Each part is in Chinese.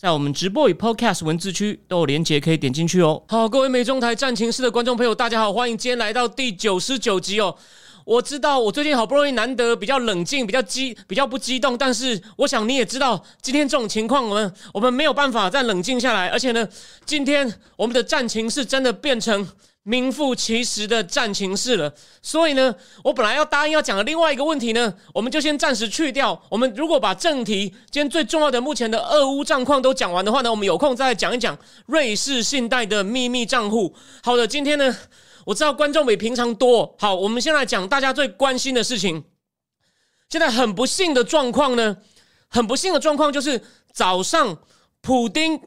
在我们直播与 Podcast 文字区都有连结，可以点进去哦。好，各位美中台战情室的观众朋友，大家好，欢迎今天来到第九十九集哦。我知道我最近好不容易难得比较冷静，比较激，比较不激动，但是我想你也知道，今天这种情况，我们我们没有办法再冷静下来，而且呢，今天我们的战情是真的变成。名副其实的战情室了，所以呢，我本来要答应要讲的另外一个问题呢，我们就先暂时去掉。我们如果把正题今天最重要的目前的俄乌战况都讲完的话呢，我们有空再来讲一讲瑞士信贷的秘密账户。好的，今天呢，我知道观众比平常多。好，我们先来讲大家最关心的事情。现在很不幸的状况呢，很不幸的状况就是早上普丁。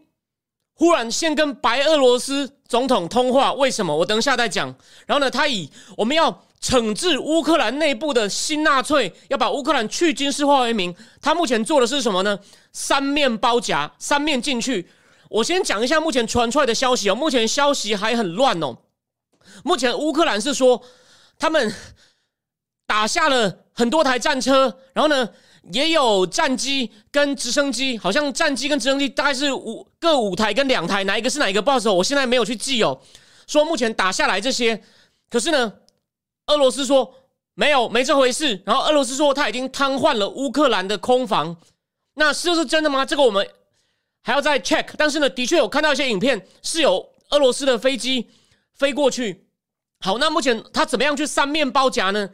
忽然先跟白俄罗斯总统通话，为什么？我等一下再讲。然后呢，他以我们要惩治乌克兰内部的新纳粹，要把乌克兰去军事化为名。他目前做的是什么呢？三面包夹，三面进去。我先讲一下目前传出来的消息哦。目前消息还很乱哦。目前乌克兰是说他们打下了很多台战车，然后呢？也有战机跟直升机，好像战机跟直升机大概是五各五台跟两台，哪一个是哪一个？不好意我现在没有去记哦。说目前打下来这些，可是呢，俄罗斯说没有，没这回事。然后俄罗斯说他已经瘫痪了乌克兰的空防，那是不是真的吗？这个我们还要再 check。但是呢，的确有看到一些影片，是有俄罗斯的飞机飞过去。好，那目前他怎么样去三面包夹呢？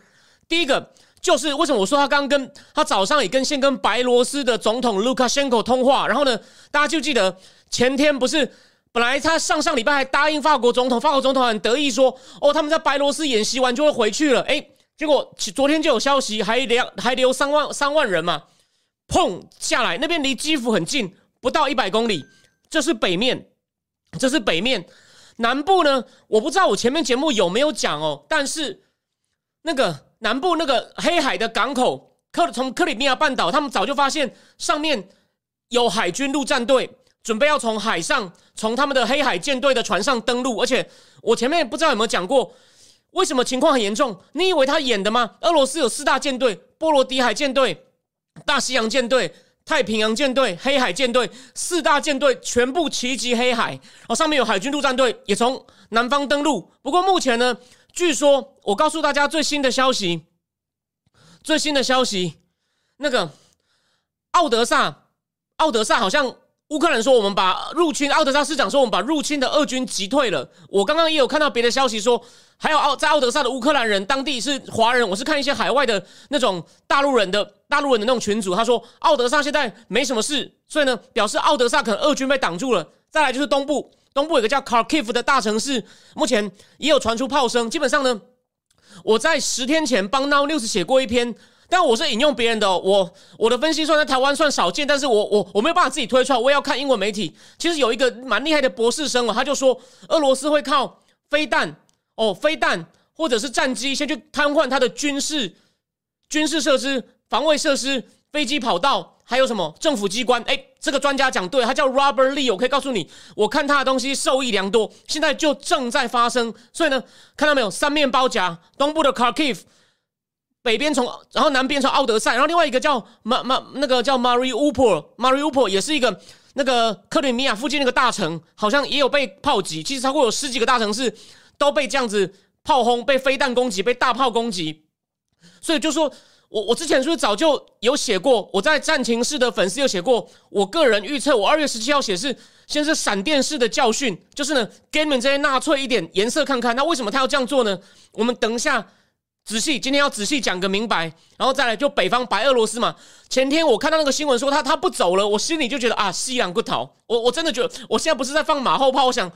第一个。就是为什么我说他刚跟他早上也跟先跟白罗斯的总统卢卡申科通话，然后呢，大家就记得前天不是本来他上上礼拜还答应法国总统，法国总统很得意说哦他们在白罗斯演习完就会回去了，哎，结果昨天就有消息还留还留三万三万人嘛，砰下来那边离基辅很近，不到一百公里，这是北面，这是北面，南部呢我不知道我前面节目有没有讲哦，但是那个。南部那个黑海的港口，克从克里米亚半岛，他们早就发现上面有海军陆战队，准备要从海上从他们的黑海舰队的船上登陆。而且我前面不知道有没有讲过，为什么情况很严重？你以为他演的吗？俄罗斯有四大舰队：波罗的海舰队、大西洋舰队、太平洋舰队、黑海舰队，四大舰队全部齐集黑海，然后上面有海军陆战队也从南方登陆。不过目前呢？据说，我告诉大家最新的消息。最新的消息，那个奥德萨，奥德萨好像乌克兰说我们把入侵，奥德萨市长说我们把入侵的俄军击退了。我刚刚也有看到别的消息说，还有奥在奥德萨的乌克兰人，当地是华人。我是看一些海外的那种大陆人的大陆人的那种群组，他说奥德萨现在没什么事，所以呢，表示奥德萨可能俄军被挡住了。再来就是东部。东部有个叫 Karkiv 的大城市，目前也有传出炮声。基本上呢，我在十天前帮 Now News 写过一篇，但我是引用别人的。我我的分析算在台湾算少见，但是我我我没有办法自己推出来，我也要看英文媒体。其实有一个蛮厉害的博士生哦，他就说俄罗斯会靠飞弹哦，飞弹或者是战机先去瘫痪他的军事军事设施、防卫设施、飞机跑道。还有什么政府机关？哎，这个专家讲对，他叫 Robert Lee，我可以告诉你，我看他的东西受益良多。现在就正在发生，所以呢，看到没有？三面包夹，东部的 k a r k i v 北边从，然后南边从奥德赛，然后另外一个叫马马那个叫 Mariupol，Mariupol 也是一个那个克里米亚附近那个大城，好像也有被炮击。其实超过有十几个大城市都被这样子炮轰，被飞弹攻击，被大炮攻击。所以就说。我我之前是不是早就有写过？我在战情室的粉丝有写过，我个人预测，我二月十七号写是先是闪电式的教训，就是呢，给你们这些纳粹一点颜色看看。那为什么他要这样做呢？我们等一下仔细，今天要仔细讲个明白，然后再来就北方白俄罗斯嘛。前天我看到那个新闻说他他不走了，我心里就觉得啊，西洋不逃。我我真的觉得，我现在不是在放马后炮，我想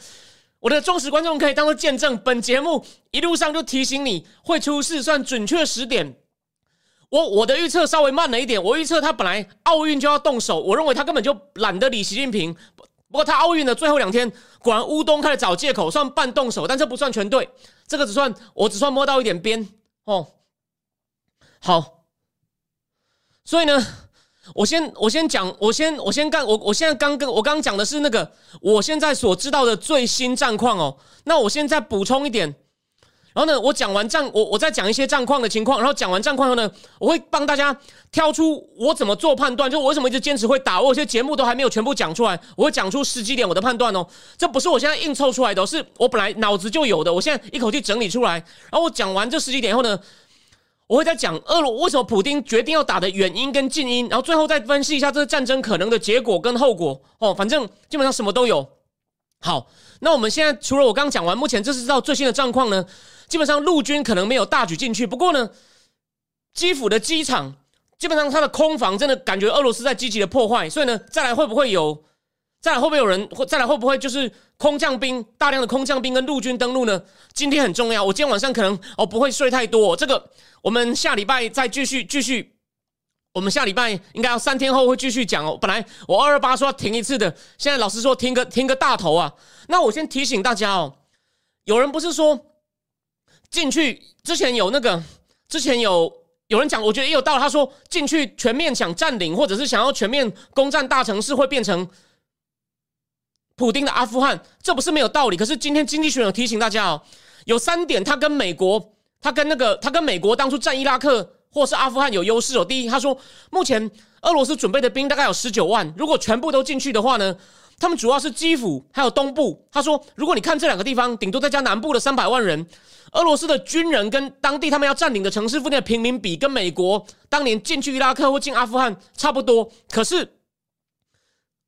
我的忠实观众可以当做见证，本节目一路上就提醒你会出事，算准确时点。我我的预测稍微慢了一点，我预测他本来奥运就要动手，我认为他根本就懒得理习近平，不过他奥运的最后两天，果然乌东开始找借口，算半动手，但这不算全对，这个只算我只算摸到一点边哦。好，所以呢，我先我先讲，我先我先干，我我现在刚跟我刚刚讲的是那个我现在所知道的最新战况哦。那我现在补充一点。然后呢，我讲完战，我我再讲一些战况的情况。然后讲完战况后呢，我会帮大家挑出我怎么做判断，就我为什么一直坚持会打。我有些节目都还没有全部讲出来，我会讲出十几点我的判断哦。这不是我现在硬凑出来的，是我本来脑子就有的。我现在一口气整理出来。然后我讲完这十几点后呢，我会再讲俄罗为什么普丁决定要打的原因跟静音，然后最后再分析一下这个战争可能的结果跟后果。哦，反正基本上什么都有。好，那我们现在除了我刚讲完，目前这是知道最新的状况呢。基本上陆军可能没有大举进去，不过呢，基辅的机场基本上它的空防真的感觉俄罗斯在积极的破坏，所以呢，再来会不会有？再来会不会有人？或再来会不会就是空降兵大量的空降兵跟陆军登陆呢？今天很重要，我今天晚上可能哦不会睡太多。这个我们下礼拜再继续继续，我们下礼拜应该要三天后会继续讲哦。本来我二二八说要停一次的，现在老师说停个停个大头啊。那我先提醒大家哦，有人不是说。进去之前有那个，之前有有人讲，我觉得也有道理。他说进去全面想占领，或者是想要全面攻占大城市，会变成普丁的阿富汗，这不是没有道理。可是今天经济学有提醒大家哦，有三点，他跟美国，他跟那个，他跟美国当初占伊拉克或是阿富汗有优势哦。第一，他说目前俄罗斯准备的兵大概有十九万，如果全部都进去的话呢？他们主要是基辅，还有东部。他说，如果你看这两个地方，顶多再加南部的三百万人，俄罗斯的军人跟当地他们要占领的城市附近的平民比，跟美国当年进去伊拉克或进阿富汗差不多。可是，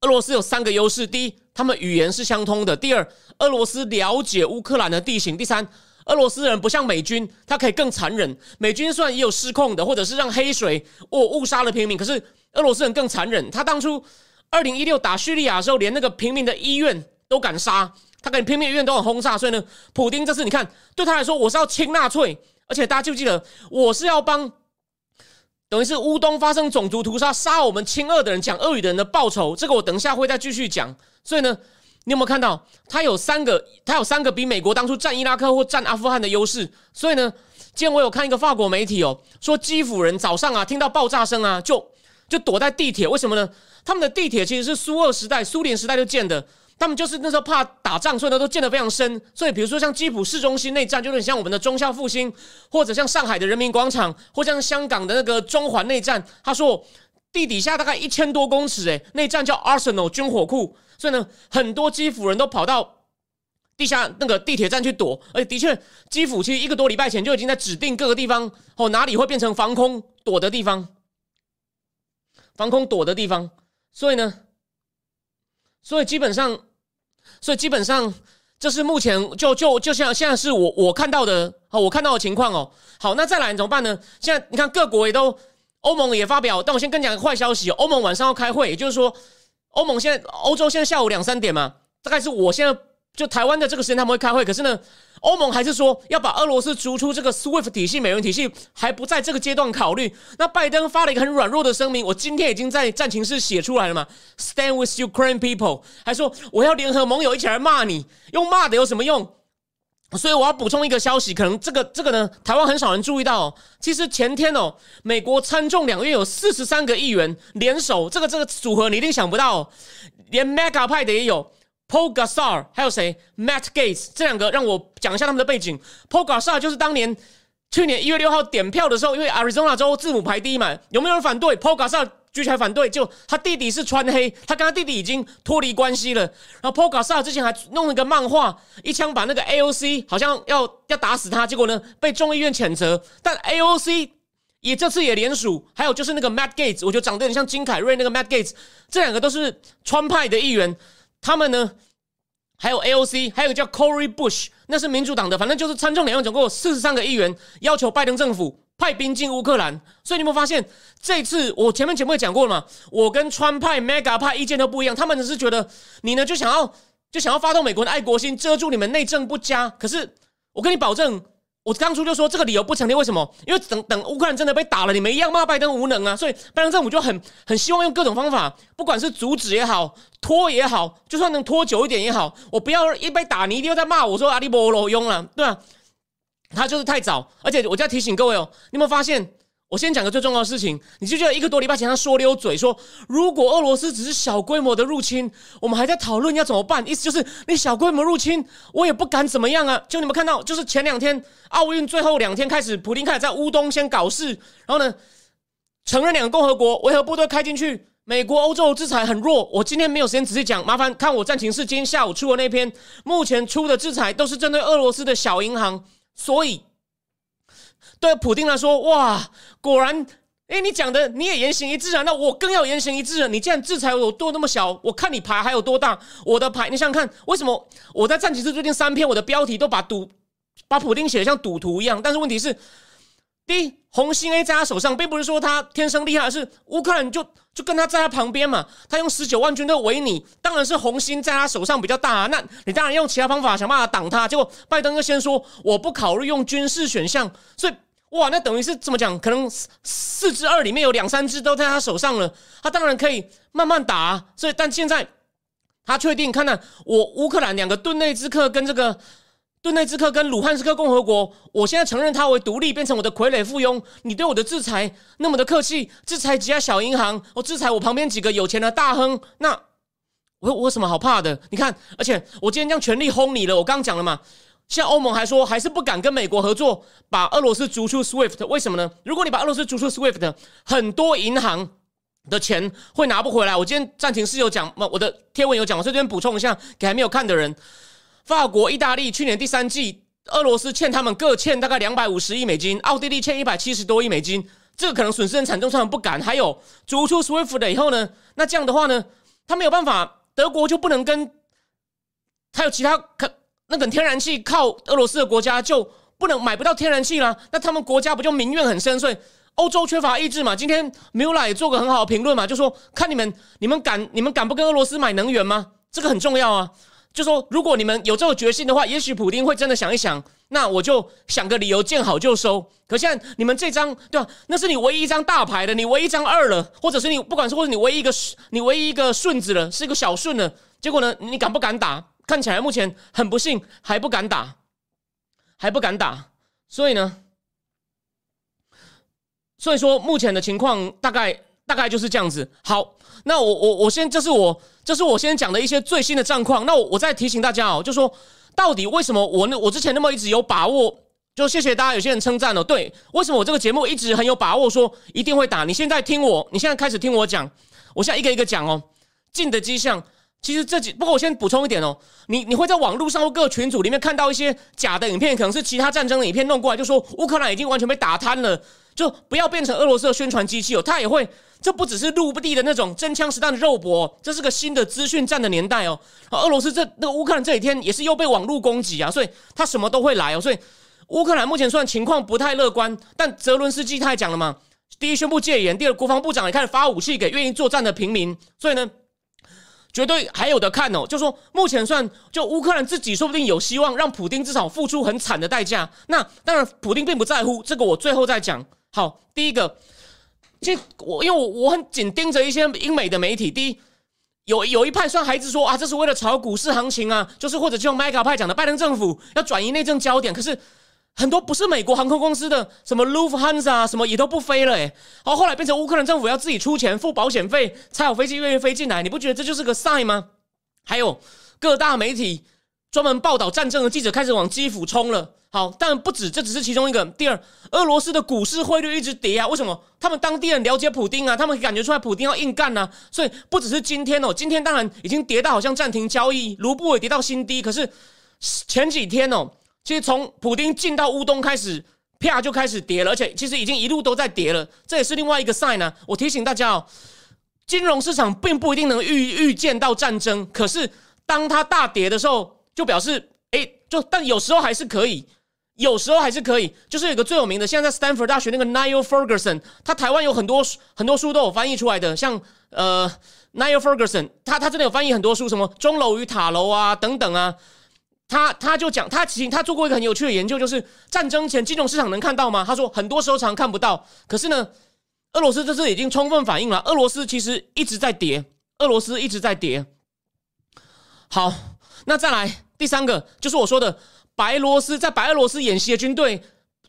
俄罗斯有三个优势：第一，他们语言是相通的；第二，俄罗斯了解乌克兰的地形；第三，俄罗斯人不像美军，他可以更残忍。美军虽然也有失控的，或者是让黑水哦误杀了平民，可是俄罗斯人更残忍。他当初。二零一六打叙利亚的时候，连那个平民的医院都敢杀，他敢平民医院都很轰炸，所以呢，普丁这次你看，对他来说，我是要清纳粹，而且大家记不记得，我是要帮，等于是乌东发生种族屠杀，杀我们亲俄的人，讲俄语的人的报仇，这个我等一下会再继续讲。所以呢，你有没有看到，他有三个，他有三个比美国当初占伊拉克或占阿富汗的优势。所以呢，今天我有看一个法国媒体哦，说基辅人早上啊听到爆炸声啊，就就躲在地铁，为什么呢？他们的地铁其实是苏俄时代、苏联时代就建的，他们就是那时候怕打仗，所以呢都建得非常深。所以比如说像基辅市中心内战，就有点像我们的中校复兴，或者像上海的人民广场，或像香港的那个中环内战。他说地底下大概一千多公尺，诶，内战叫 Arsenal 军火库。所以呢，很多基辅人都跑到地下那个地铁站去躲。而且的确，基辅其实一个多礼拜前就已经在指定各个地方哦，哪里会变成防空躲的地方，防空躲的地方。所以呢，所以基本上，所以基本上，这是目前就就就像现在是我我看到的，好，我看到的情况哦。好，那再来怎么办呢？现在你看各国也都，欧盟也发表，但我先跟你讲个坏消息，欧盟晚上要开会，也就是说，欧盟现在欧洲现在下午两三点嘛，大概是我现在。就台湾的这个时间他们会开会，可是呢，欧盟还是说要把俄罗斯逐出这个 SWIFT 体系、美元体系，还不在这个阶段考虑。那拜登发了一个很软弱的声明，我今天已经在战情室写出来了嘛，Stand with Ukraine people，还说我要联合盟友一起来骂你，用骂的有什么用？所以我要补充一个消息，可能这个这个呢，台湾很少人注意到。其实前天哦，美国参众两院有四十三个议员联手，这个这个组合你一定想不到，连 Mega 派的也有。Paul Gasar 还有谁？Matt Gates 这两个让我讲一下他们的背景。Paul Gasar 就是当年去年一月六号点票的时候，因为 Arizona 州字母排第一嘛，有没有人反对？Paul Gasar 举起来反对，就他弟弟是穿黑，他跟他弟弟已经脱离关系了。然后 Paul Gasar 之前还弄了个漫画，一枪把那个 AOC 好像要要打死他，结果呢被众议院谴责。但 AOC 也这次也联署，还有就是那个 Matt Gates，我觉得长得有点像金凯瑞那个 Matt Gates，这两个都是川派的议员。他们呢，还有 AOC，还有个叫 Cory Bush，那是民主党的，反正就是参众两院总共有四十三个议员要求拜登政府派兵进乌克兰。所以你有没有发现，这次我前面节目也讲过了嘛？我跟川派、Mega 派意见都不一样，他们只是觉得你呢就想要就想要发动美国的爱国心，遮住你们内政不佳。可是我跟你保证，我当初就说这个理由不成立，为什么？因为等等乌克兰真的被打了，你们一样骂拜登无能啊！所以拜登政府就很很希望用各种方法，不管是阻止也好，拖也好，就算能拖久一点也好，我不要一被打，你一定要再骂我说阿里波罗用了，对吧？他就是太早，而且我再提醒各位哦，你有没有发现？我先讲个最重要的事情，你就觉得一个多礼拜前他说溜嘴说，如果俄罗斯只是小规模的入侵，我们还在讨论要怎么办，意思就是你小规模入侵，我也不敢怎么样啊。就你们看到，就是前两天奥运最后两天开始，普京开始在乌东先搞事，然后呢，承认两个共和国维和部队开进去，美国、欧洲制裁很弱。我今天没有时间仔细讲，麻烦看我战情室今天下午出的那篇，目前出的制裁都是针对俄罗斯的小银行，所以。对普京来说，哇，果然，哎，你讲的你也言行一致啊，那我更要言行一致了。你既然制裁我多那么小，我看你牌还有多大？我的牌，你想想看，为什么我在战旗社最近三篇我的标题都把赌把普京写的像赌徒一样？但是问题是，第一，红心 A 在他手上，并不是说他天生厉害，而是乌克兰就就跟他在他旁边嘛，他用十九万军队围你，当然是红心在他手上比较大啊。那你当然用其他方法想办法挡他，结果拜登就先说我不考虑用军事选项，所以。哇，那等于是怎么讲？可能四四支二里面有两三支都在他手上了，他当然可以慢慢打。所以，但现在他确定，看看我乌克兰两个顿内之克跟这个顿内兹克跟鲁汉斯克共和国，我现在承认他为独立，变成我的傀儡附庸。你对我的制裁那么的客气，制裁几家小银行，我制裁我旁边几个有钱的大亨，那我我有什么好怕的？你看，而且我今天将全力轰你了，我刚讲了嘛。现在欧盟还说还是不敢跟美国合作，把俄罗斯逐出 SWIFT，为什么呢？如果你把俄罗斯逐出 SWIFT，很多银行的钱会拿不回来。我今天暂停是有讲，我的贴文有讲，我这边补充一下给还没有看的人：法国、意大利去年第三季，俄罗斯欠他们各欠大概两百五十亿美金，奥地利欠一百七十多亿美金，这个可能损失很惨重，他们不敢。还有逐出 SWIFT 的以后呢，那这样的话呢，他没有办法，德国就不能跟，还有其他可。那等天然气靠俄罗斯的国家就不能买不到天然气了，那他们国家不就民怨很深？所以欧洲缺乏意志嘛。今天米拉也做个很好的评论嘛，就说看你们你们敢你们敢不跟俄罗斯买能源吗？这个很重要啊。就说如果你们有这个决心的话，也许普京会真的想一想，那我就想个理由见好就收。可现在你们这张对吧？那是你唯一一张大牌的，你唯一一张二了，或者是你不管是或者你唯一一个你唯一一个顺子了，是一个小顺了。结果呢，你敢不敢打？看起来目前很不幸，还不敢打，还不敢打，所以呢，所以说目前的情况大概大概就是这样子。好，那我我我先，这是我这是我先讲的一些最新的战况。那我我再提醒大家哦，就说到底为什么我那我之前那么一直有把握？就谢谢大家，有些人称赞哦，对，为什么我这个节目一直很有把握说一定会打？你现在听我，你现在开始听我讲，我现在一个一个讲哦，进的迹象。其实这几，不过我先补充一点哦，你你会在网络上或各群组里面看到一些假的影片，可能是其他战争的影片弄过来，就说乌克兰已经完全被打瘫了，就不要变成俄罗斯的宣传机器哦。他也会，这不只是陆地的那种真枪实弹的肉搏，这是个新的资讯战的年代哦。俄罗斯这那个乌克兰这几天也是又被网络攻击啊，所以他什么都会来哦。所以乌克兰目前虽然情况不太乐观，但泽伦斯基他也讲了嘛，第一宣布戒严，第二国防部长也开始发武器给愿意作战的平民，所以呢。绝对还有的看哦，就说目前算就乌克兰自己说不定有希望让普丁至少付出很惨的代价。那当然，普丁并不在乎这个，我最后再讲。好，第一个，其实我因为我我很紧盯着一些英美的媒体，第一有有一派算孩子说啊，这是为了炒股市行情啊，就是或者就像麦卡派讲的，拜登政府要转移内政焦点，可是。很多不是美国航空公司的，什么 Lufthansa 什么也都不飞了，哎，然后后来变成乌克兰政府要自己出钱付保险费，才有飞机愿意飞进来。你不觉得这就是个 sign 吗？还有各大媒体专门报道战争的记者开始往基辅冲了。好，但不止，这只是其中一个。第二，俄罗斯的股市汇率一直跌啊，为什么？他们当地人了解普丁啊，他们感觉出来普丁要硬干啊，所以不只是今天哦，今天当然已经跌到好像暂停交易，卢布也跌到新低。可是前几天哦。其实从普丁进到乌东开始，啪就开始跌了，而且其实已经一路都在跌了。这也是另外一个 sign 呢。我提醒大家哦，金融市场并不一定能预预见到战争，可是当它大跌的时候，就表示哎，就但有时候还是可以，有时候还是可以。就是有个最有名的，现在在 Stanford 大学那个 Niall Ferguson，他台湾有很多很多书都有翻译出来的，像呃 Niall Ferguson，他他真的有翻译很多书，什么钟楼与塔楼啊等等啊。他他就讲，他其实他做过一个很有趣的研究，就是战争前金融市场能看到吗？他说很多时候常看不到。可是呢，俄罗斯这次已经充分反映了，俄罗斯其实一直在跌，俄罗斯一直在跌。好，那再来第三个，就是我说的白罗斯在白俄罗斯演习的军队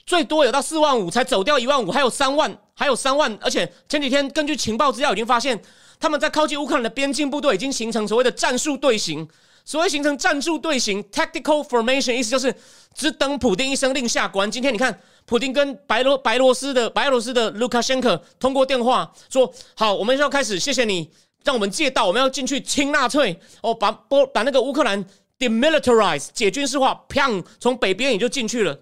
最多有到四万五，才走掉一万五，还有三万，还有三万，而且前几天根据情报资料已经发现，他们在靠近乌克兰的边境部队已经形成所谓的战术队形。所谓形成战术队形 （tactical formation） 意思就是只等普丁一声令下关。今天你看，普丁跟白罗白罗斯的白俄罗斯的卢卡申科通过电话说：“好，我们要开始，谢谢你让我们借道，我们要进去清纳粹哦，把波把那个乌克兰 demilitarize 解军事化，砰，从北边也就进去了。”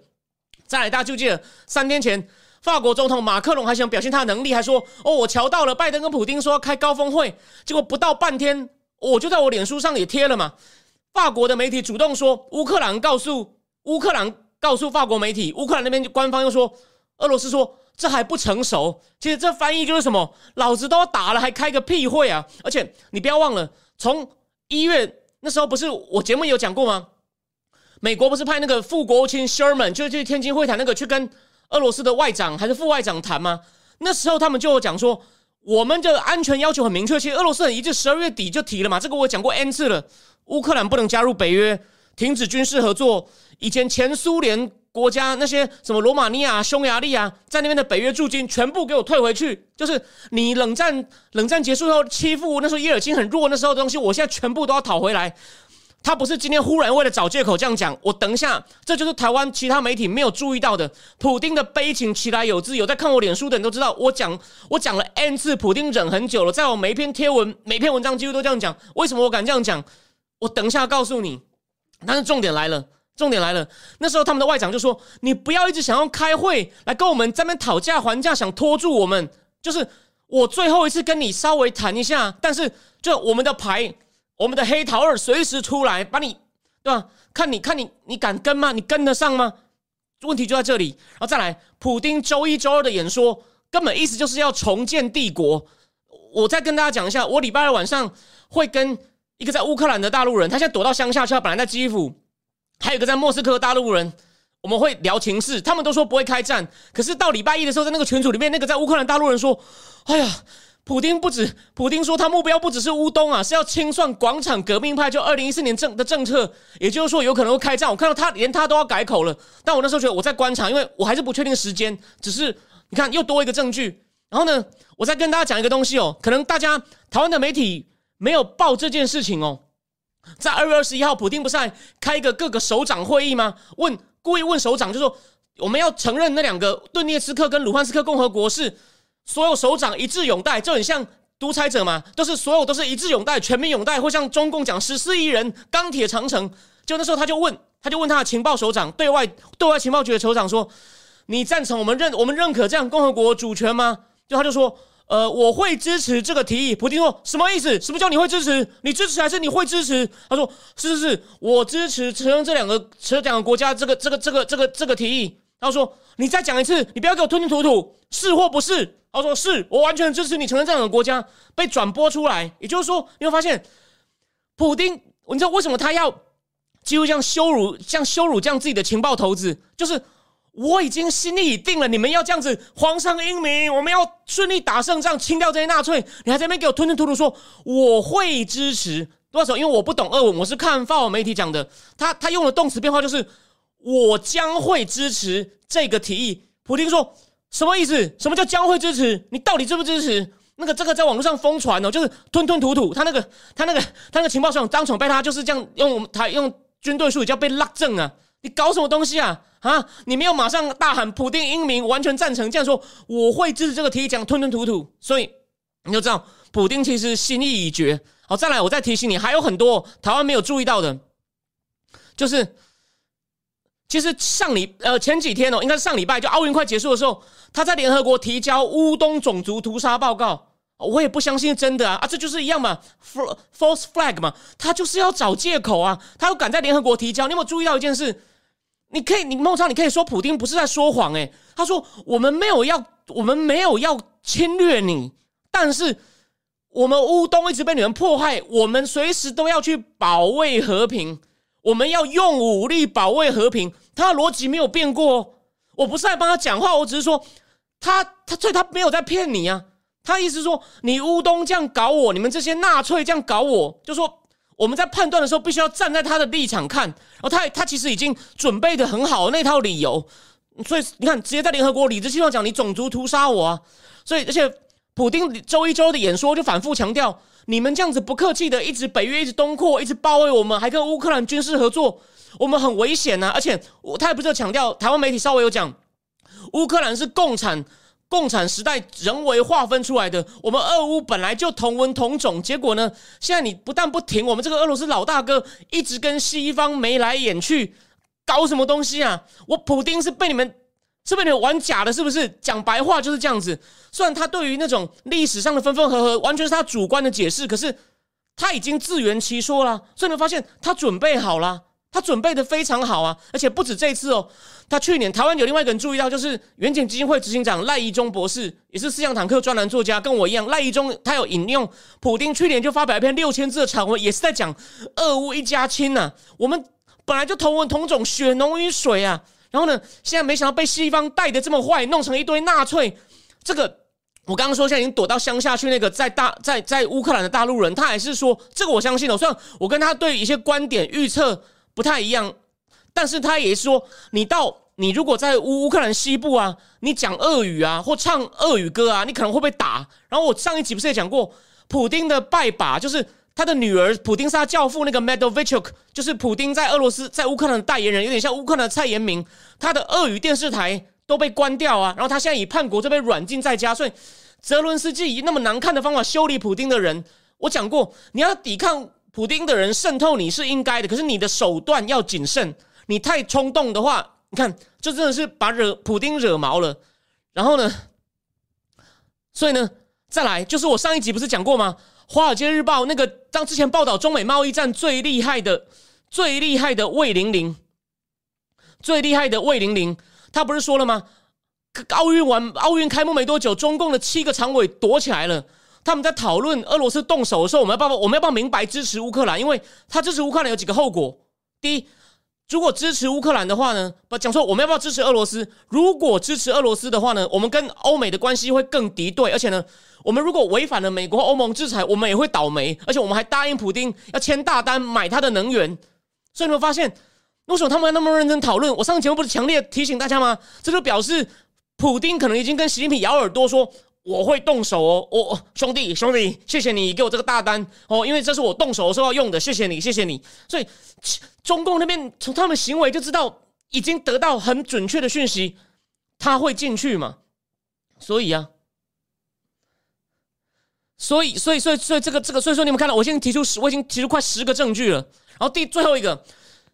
再来，大家就记得三天前，法国总统马克龙还想表现他的能力，还说：“哦，我瞧到了拜登跟普丁说要开高峰会，结果不到半天。”我就在我脸书上也贴了嘛。法国的媒体主动说，乌克兰告诉乌克兰告诉法国媒体，乌克兰那边就官方又说，俄罗斯说这还不成熟。其实这翻译就是什么，老子都打了，还开个屁会啊！而且你不要忘了，从一月那时候不是我节目有讲过吗？美国不是派那个副国务卿 Sherman 就去天津会谈那个去跟俄罗斯的外长还是副外长谈吗？那时候他们就讲说。我们的安全要求很明确，其实俄罗斯人一致，十二月底就提了嘛。这个我讲过 n 次了。乌克兰不能加入北约，停止军事合作。以前前苏联国家那些什么罗马尼亚、匈牙利啊，在那边的北约驻军全部给我退回去。就是你冷战 冷战结束后欺负那时候叶尔金很弱那时候的东西，我现在全部都要讨回来。他不是今天忽然为了找借口这样讲，我等一下，这就是台湾其他媒体没有注意到的。普丁的悲情其来有之，有在看我脸书的人都知道，我讲我讲了 n 次，普丁忍很久了，在我每一篇贴文、每篇文章几乎都这样讲。为什么我敢这样讲？我等一下告诉你。但是重点来了，重点来了。那时候他们的外长就说：“你不要一直想要开会来跟我们这边讨价还价，想拖住我们。就是我最后一次跟你稍微谈一下，但是就我们的牌。”我们的黑桃二随时出来，把你，对吧？看你看你，你敢跟吗？你跟得上吗？问题就在这里。然后再来，普丁周一、周二的演说，根本意思就是要重建帝国。我再跟大家讲一下，我礼拜二晚上会跟一个在乌克兰的大陆人，他现在躲到乡下去了，本来在基辅，还有一个在莫斯科的大陆人，我们会聊情势。他们都说不会开战，可是到礼拜一的时候，在那个群组里面，那个在乌克兰大陆人说：“哎呀。”普丁不止，普丁说他目标不只是乌东啊，是要清算广场革命派，就二零一四年政的政策，也就是说有可能会开战。我看到他连他都要改口了，但我那时候觉得我在观察，因为我还是不确定时间。只是你看又多一个证据，然后呢，我再跟大家讲一个东西哦，可能大家台湾的媒体没有报这件事情哦。在二月二十一号，普丁不是还开一个各个首长会议吗？问故意问首长，就说我们要承认那两个顿涅茨克跟卢汉斯克共和国是。所有首长一致拥戴，就很像独裁者嘛，都是所有都是一致拥戴，全民拥戴，或像中共讲十四亿人钢铁长城。就那时候他就问，他就问他的情报首长，对外对外情报局的首长说：“你赞成我们认我们认可这样共和国主权吗？”就他就说：“呃，我会支持这个提议。”普京说：“什么意思？什么叫你会支持？你支持还是你会支持？”他说：“是是是，我支持承认这两个这两个国家这个这个这个这个这个提议。”他说：“你再讲一次，你不要给我吞吞吐吐，是或不是？”他说：“是我完全支持你承认这两个国家被转播出来。也就是说，你会发现，普丁，你知道为什么他要几乎像羞辱、像羞辱这样自己的情报头子？就是我已经心里已定了，你们要这样子，皇上英明，我们要顺利打胜仗，清掉这些纳粹。你还在那边给我吞吞吐吐说我会支持多少？因为我不懂俄文，我是看法文媒体讲的。他他用的动词变化就是我将会支持这个提议。普京说。”什么意思？什么叫将会支持？你到底支不支持？那个这个在网络上疯传哦，就是吞吞吐吐。他那个他那个他那个情报上张宠被他就是这样用我们他用军队术语叫被拉正啊！你搞什么东西啊？啊！你没有马上大喊普丁英明，完全赞成这样说，我会支持这个提议，讲吞吞吐吐。所以你就知道，普丁其实心意已决。好，再来，我再提醒你，还有很多台湾没有注意到的，就是。其实上礼呃前几天哦，应该是上礼拜，就奥运快结束的时候，他在联合国提交乌东种族屠杀报告，我也不相信是真的啊啊，这就是一样嘛，false flag 嘛，他就是要找借口啊，他又敢在联合国提交，你有没有注意到一件事？你可以，你孟超，你可以说普丁不是在说谎诶，他说我们没有要，我们没有要侵略你，但是我们乌东一直被你们迫害，我们随时都要去保卫和平。我们要用武力保卫和平，他的逻辑没有变过。我不是在帮他讲话，我只是说他他所以他没有在骗你啊。他意思说你乌东这样搞我，你们这些纳粹这样搞我，就说我们在判断的时候必须要站在他的立场看。然后他他其实已经准备的很好那套理由，所以你看直接在联合国理直气壮讲你种族屠杀我啊。所以而且普丁周一周的演说就反复强调。你们这样子不客气的，一直北约一直东扩，一直包围我们，还跟乌克兰军事合作，我们很危险呐！而且他也不是强调，台湾媒体稍微有讲，乌克兰是共产共产时代人为划分出来的，我们俄乌本来就同文同种，结果呢，现在你不但不停，我们这个俄罗斯老大哥一直跟西方眉来眼去，搞什么东西啊？我普丁是被你们。是被你们玩假的，是不是？讲白话就是这样子。虽然他对于那种历史上的分分合合，完全是他主观的解释，可是他已经自圆其说了。所以你发现他准备好了，他准备的非常好啊！而且不止这一次哦，他去年台湾有另外一个人注意到，就是远景基金会执行长赖宜中博士，也是四项坦克专栏作家，跟我一样。赖宜中他有引用普丁去年就发表一篇六千字的长文，也是在讲俄乌一家亲呐。我们本来就同文同种，血浓于水啊。然后呢？现在没想到被西方带的这么坏，弄成一堆纳粹。这个我刚刚说，现在已经躲到乡下去。那个在大在在乌克兰的大陆人，他还是说这个我相信的。虽然我跟他对一些观点预测不太一样，但是他也说，你到你如果在乌乌克兰西部啊，你讲俄语啊，或唱俄语歌啊，你可能会被打。然后我上一集不是也讲过，普丁的拜把就是。他的女儿普丁是他教父，那个 Medvedchuk 就是普丁在俄罗斯在乌克兰的代言人，有点像乌克兰的蔡延明。他的俄语电视台都被关掉啊，然后他现在以叛国这被软禁在家。所以泽伦斯基以那么难看的方法修理普丁的人，我讲过，你要抵抗普丁的人渗透你是应该的，可是你的手段要谨慎。你太冲动的话，你看这真的是把惹普丁惹毛了。然后呢，所以呢，再来就是我上一集不是讲过吗？《华尔街日报》那个当之前报道中美贸易战最厉害的、最厉害的魏玲玲，最厉害的魏玲玲，他不是说了吗？奥运完，奥运开幕没多久，中共的七个常委躲起来了。他们在讨论俄罗斯动手的时候，我们要不要我们要不要明白支持乌克兰？因为他支持乌克兰有几个后果。第一，如果支持乌克兰的话呢，不讲说我们要不要支持俄罗斯？如果支持俄罗斯的话呢，我们跟欧美的关系会更敌对，而且呢。我们如果违反了美国欧盟制裁，我们也会倒霉，而且我们还答应普京要签大单买他的能源。所以你们发现，为什么他们要那么认真讨论？我上节目不是强烈提醒大家吗？这就表示普京可能已经跟习近平咬耳朵说：“我会动手哦，我兄弟兄弟，谢谢你给我这个大单哦，因为这是我动手的时候要用的，谢谢你，谢谢你。”所以中共那边从他们行为就知道，已经得到很准确的讯息，他会进去嘛？所以啊。所以，所以，所以，所以，这个，这个，所以说，你们看到，我现在提出十，我已经提出快十个证据了。然后第最后一个，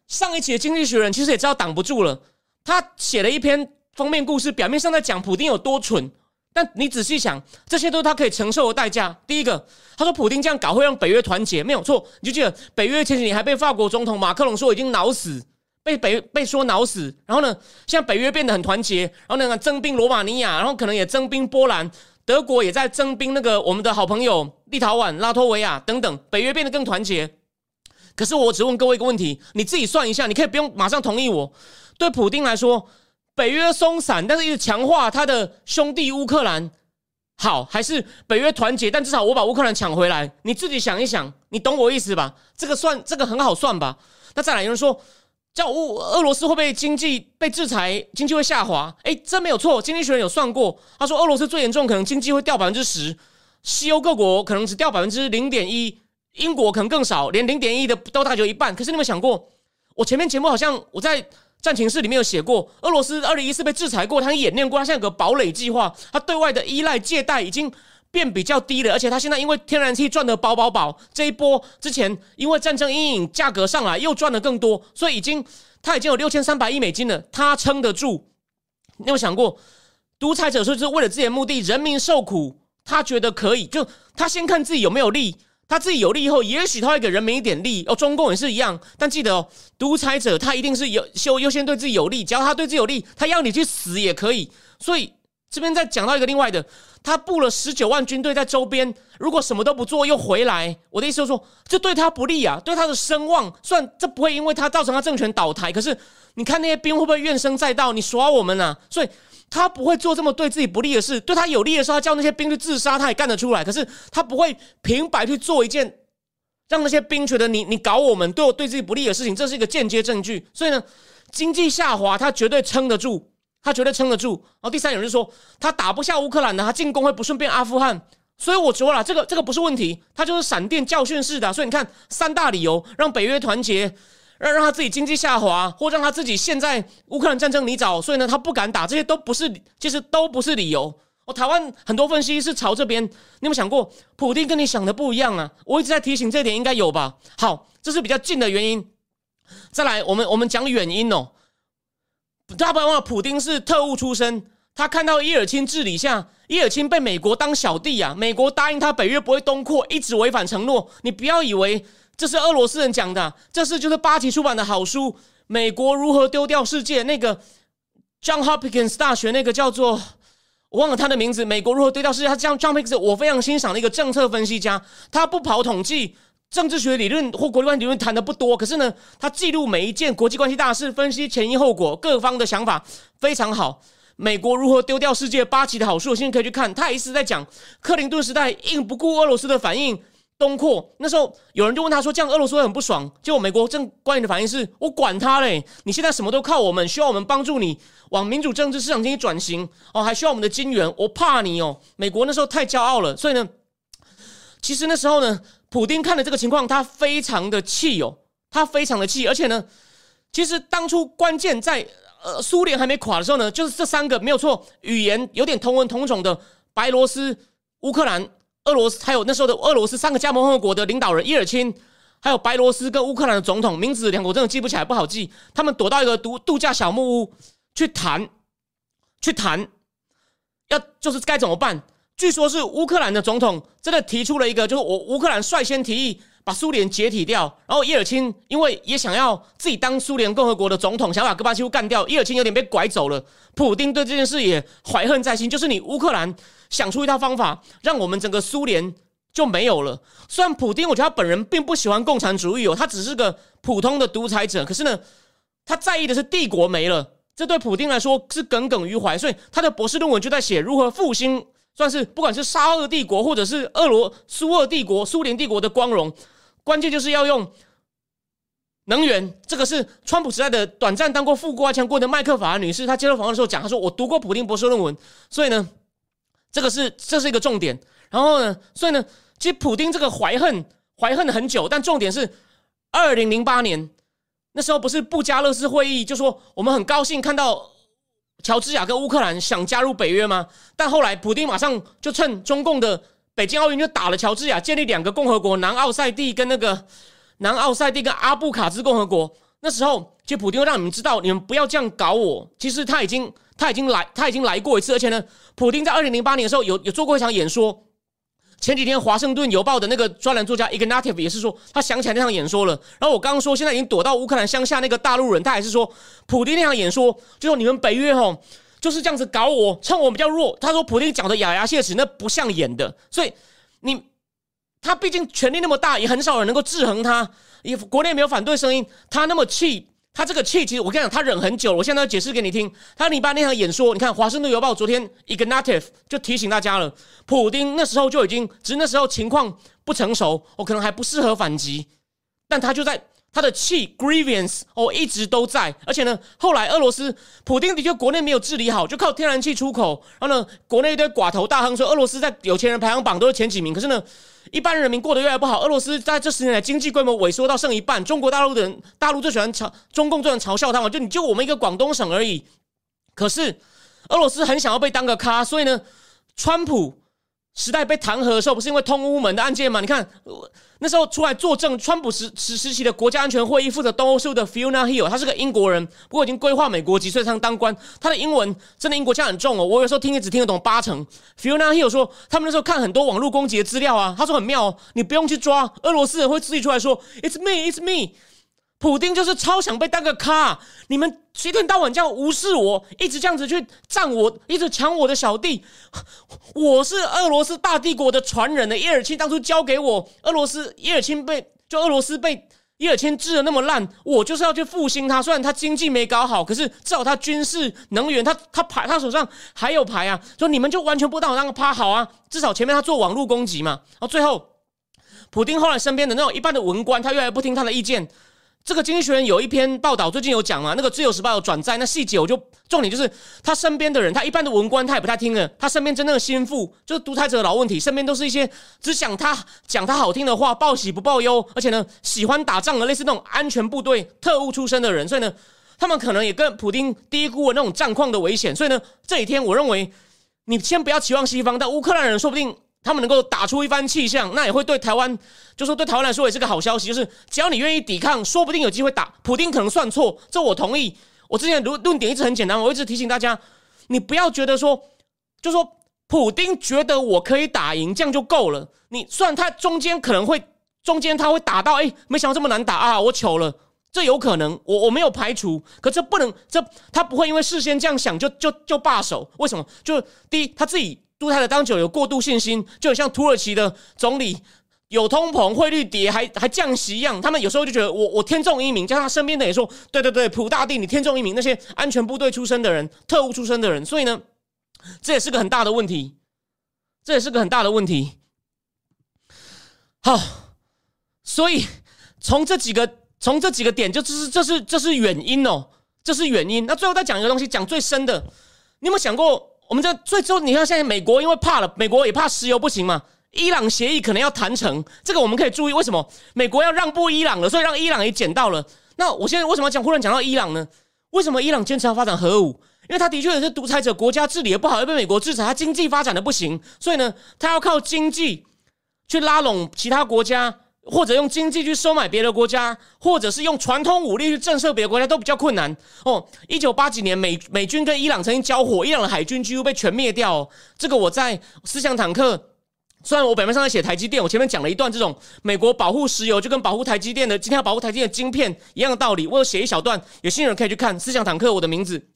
上一期的《经济学人》其实也知道挡不住了，他写了一篇封面故事，表面上在讲普丁有多蠢，但你仔细想，这些都是他可以承受的代价。第一个，他说普丁这样搞会让北约团结，没有错。你就记得北约前几年还被法国总统马克龙说已经脑死，被北被说脑死。然后呢，现在北约变得很团结，然后呢，征兵罗马尼亚，然后可能也征兵波兰。德国也在征兵，那个我们的好朋友立陶宛、拉脱维亚等等，北约变得更团结。可是我只问各位一个问题：你自己算一下，你可以不用马上同意我。对普京来说，北约松散，但是一直强化他的兄弟乌克兰，好还是北约团结？但至少我把乌克兰抢回来。你自己想一想，你懂我意思吧？这个算这个很好算吧？那再来有人说。叫乌俄罗斯会不会经济被制裁，经济会下滑？哎，真没有错。经济学人有算过，他说俄罗斯最严重，可能经济会掉百分之十，西欧各国可能只掉百分之零点一，英国可能更少，连零点一的都大概有一半。可是你有没有想过，我前面节目好像我在战情室里面有写过，俄罗斯二零一四被制裁过，他演练过，他现在有个堡垒计划，他对外的依赖借贷已经。变比较低了，而且他现在因为天然气赚的饱饱饱，这一波之前因为战争阴影价格上来又赚的更多，所以已经他已经有六千三百亿美金了，他撑得住。你有想过，独裁者说是为了自己的目的，人民受苦，他觉得可以，就他先看自己有没有利，他自己有利以后，也许他会给人民一点利。哦，中共也是一样，但记得哦，独裁者他一定是有优优先对自己有利，只要他对自己有利，他要你去死也可以。所以这边再讲到一个另外的，他布了十九万军队在周边，如果什么都不做又回来，我的意思就是说，这对他不利啊，对他的声望，虽然这不会因为他造成他政权倒台，可是你看那些兵会不会怨声载道？你耍我们啊？所以他不会做这么对自己不利的事，对他有利的时候，他叫那些兵去自杀，他也干得出来。可是他不会平白去做一件让那些兵觉得你你搞我们，对我对自己不利的事情，这是一个间接证据。所以呢，经济下滑，他绝对撑得住。他绝对撑得住。然后第三，有人说他打不下乌克兰的，他进攻会不顺便阿富汗。所以我说了，这个这个不是问题，他就是闪电教训式的。所以你看，三大理由让北约团结，让让他自己经济下滑，或让他自己陷在乌克兰战争泥沼。所以呢，他不敢打，这些都不是，其实都不是理由。哦，台湾很多分析是朝这边，你有没有想过，普京跟你想的不一样啊？我一直在提醒这点，应该有吧？好，这是比较近的原因。再来，我们我们讲远因哦。大家不要忘了，普丁是特务出身。他看到伊尔钦治理下，伊尔钦被美国当小弟啊，美国答应他北约不会东扩，一直违反承诺。你不要以为这是俄罗斯人讲的，这是就是八旗出版的好书《美国如何丢掉世界》那个 John Hopkins 大学那个叫做我忘了他的名字，《美国如何丢掉世界》。他这样 John Hopkins 我非常欣赏的一个政策分析家，他不跑统计。政治学理论或国际关系理论谈的不多，可是呢，他记录每一件国际关系大事，分析前因后果，各方的想法非常好。美国如何丢掉世界八旗的好处，现在可以去看。他一直在讲克林顿时代硬不顾俄罗斯的反应东扩，那时候有人就问他说：“这样俄罗斯会很不爽。”结果美国正官员的反应是：“我管他嘞，你现在什么都靠我们，需要我们帮助你往民主政治市场经济转型哦，还需要我们的金元，我怕你哦。”美国那时候太骄傲了，所以呢，其实那时候呢。普丁看了这个情况，他非常的气哦，他非常的气，而且呢，其实当初关键在呃苏联还没垮的时候呢，就是这三个没有错，语言有点同文同种的白罗斯、乌克兰、俄罗斯，还有那时候的俄罗斯三个加盟共和国的领导人伊尔钦，还有白罗斯跟乌克兰的总统名字两个我真的记不起来，不好记。他们躲到一个度度假小木屋去谈，去谈，要就是该怎么办。据说，是乌克兰的总统真的提出了一个，就是我乌克兰率先提议把苏联解体掉。然后，叶尔钦因为也想要自己当苏联共和国的总统，想把戈巴契夫干掉。叶尔钦有点被拐走了。普丁对这件事也怀恨在心，就是你乌克兰想出一套方法，让我们整个苏联就没有了。虽然普丁，我觉得他本人并不喜欢共产主义哦，他只是个普通的独裁者。可是呢，他在意的是帝国没了，这对普丁来说是耿耿于怀。所以他的博士论文就在写如何复兴。算是不管是沙俄帝国或者是俄罗苏俄帝国、苏联帝国的光荣，关键就是要用能源。这个是川普时代的短暂当过副国务卿过的麦克法女士，她接受访问的时候讲，她说：“我读过普丁博士论文，所以呢，这个是这是一个重点。然后呢，所以呢，其实普丁这个怀恨怀恨很久，但重点是二零零八年那时候不是布加勒斯会议，就说我们很高兴看到。”乔治亚跟乌克兰想加入北约吗？但后来普丁马上就趁中共的北京奥运就打了乔治亚，建立两个共和国，南奥塞蒂跟那个南奥塞蒂跟阿布卡兹共和国。那时候，其实普丁让你们知道，你们不要这样搞我。其实他已经他已经来他已经来过一次，而且呢，普丁在二零零八年的时候有有做过一场演说。前几天《华盛顿邮报》的那个专栏作家 Ignatiev 也是说，他想起来那场演说了。然后我刚刚说，现在已经躲到乌克兰乡下那个大陆人，他还是说，普京那场演说就说你们北约吼就是这样子搞我，趁我比较弱。他说普京讲的咬牙切齿，那不像演的。所以你他毕竟权力那么大，也很少人能够制衡他，也国内没有反对声音，他那么气。他这个气，其实我跟你讲，他忍很久了。我现在要解释给你听。他你把那场演说，你看《华盛顿邮报》昨天，Ignatief 就提醒大家了，普丁那时候就已经，只是那时候情况不成熟，我可能还不适合反击，但他就在。他的气 grievance 哦一直都在，而且呢，后来俄罗斯普丁的确国内没有治理好，就靠天然气出口，然后呢，国内一堆寡头大亨说俄罗斯在有钱人排行榜都是前几名，可是呢，一般人民过得越来越不好。俄罗斯在这十年来经济规模萎缩到剩一半，中国大陆的人大陆最喜欢嘲中共最喜欢嘲笑他嘛，就你就我们一个广东省而已。可是俄罗斯很想要被当个咖，所以呢，川普。时代被弹劾的时候，不是因为通乌门的案件吗？你看，那时候出来作证，川普时时时期的国家安全会议负责东欧事务的 Fiona Hill，他是个英国人，不过已经规划美国籍，所以上当官。他的英文真的英国腔很重哦，我有时候听也只听得懂八成。Fiona Hill 说，他们那时候看很多网络攻击的资料啊，他说很妙哦，你不用去抓，俄罗斯人会自己出来说 It's me, It's me。普丁就是超想被当个咖，你们一天到晚这样无视我，一直这样子去占我，一直抢我的小弟。我是俄罗斯大帝国的传人的，叶尔钦当初交给我，俄罗斯叶尔钦被就俄罗斯被。叶尔钦治的那么烂，我就是要去复兴他。虽然他经济没搞好，可是至少他军事能源，他他牌他手上还有牌啊。说你们就完全不当我当个趴好啊？至少前面他做网络攻击嘛。然后最后，普丁后来身边的那种一般的文官，他越来越不听他的意见。这个经济学人有一篇报道，最近有讲嘛？那个自由时报有转载，那细节我就重点就是他身边的人，他一般的文官他也不太听了。他身边真正的心腹就是独裁者的老问题，身边都是一些只想他讲他好听的话，报喜不报忧，而且呢喜欢打仗的类似那种安全部队特务出身的人，所以呢他们可能也跟普丁低估了那种战况的危险。所以呢这几天我认为你先不要期望西方，但乌克兰人说不定。他们能够打出一番气象，那也会对台湾，就说对台湾来说也是个好消息。就是只要你愿意抵抗，说不定有机会打。普丁可能算错，这我同意。我之前论论点一直很简单，我一直提醒大家，你不要觉得说，就说普丁觉得我可以打赢，这样就够了。你虽然他中间可能会中间他会打到，哎，没想到这么难打啊，我糗了，这有可能，我我没有排除，可这不能，这他不会因为事先这样想就就就罢手。为什么？就第一他自己。杜泰的当久有过度信心，就很像土耳其的总理有通膨、汇率跌还还降息一样。他们有时候就觉得我我天纵英明，加上他身边的也说，对对对，普大帝你天纵英明，那些安全部队出身的人、特务出身的人，所以呢，这也是个很大的问题，这也是个很大的问题。好，所以从这几个从这几个点，就这是这是这是原因哦，这是原因。那最后再讲一个东西，讲最深的，你有没有想过？我们这最终，你看现在美国因为怕了，美国也怕石油不行嘛。伊朗协议可能要谈成，这个我们可以注意。为什么美国要让步伊朗了？所以让伊朗也捡到了。那我现在为什么要讲？忽然讲到伊朗呢？为什么伊朗坚持要发展核武？因为他的确也是独裁者，国家治理也不好，又被美国制裁，他经济发展的不行，所以呢，他要靠经济去拉拢其他国家。或者用经济去收买别的国家，或者是用传统武力去震慑别的国家，都比较困难哦。一九八几年，美美军跟伊朗曾经交火，伊朗的海军几乎被全灭掉。这个我在思想坦克，虽然我表面上在写台积电，我前面讲了一段这种美国保护石油就跟保护台积电的今天要保护台积电的晶片一样的道理，我有写一小段，有兴趣人可以去看思想坦克我的名字。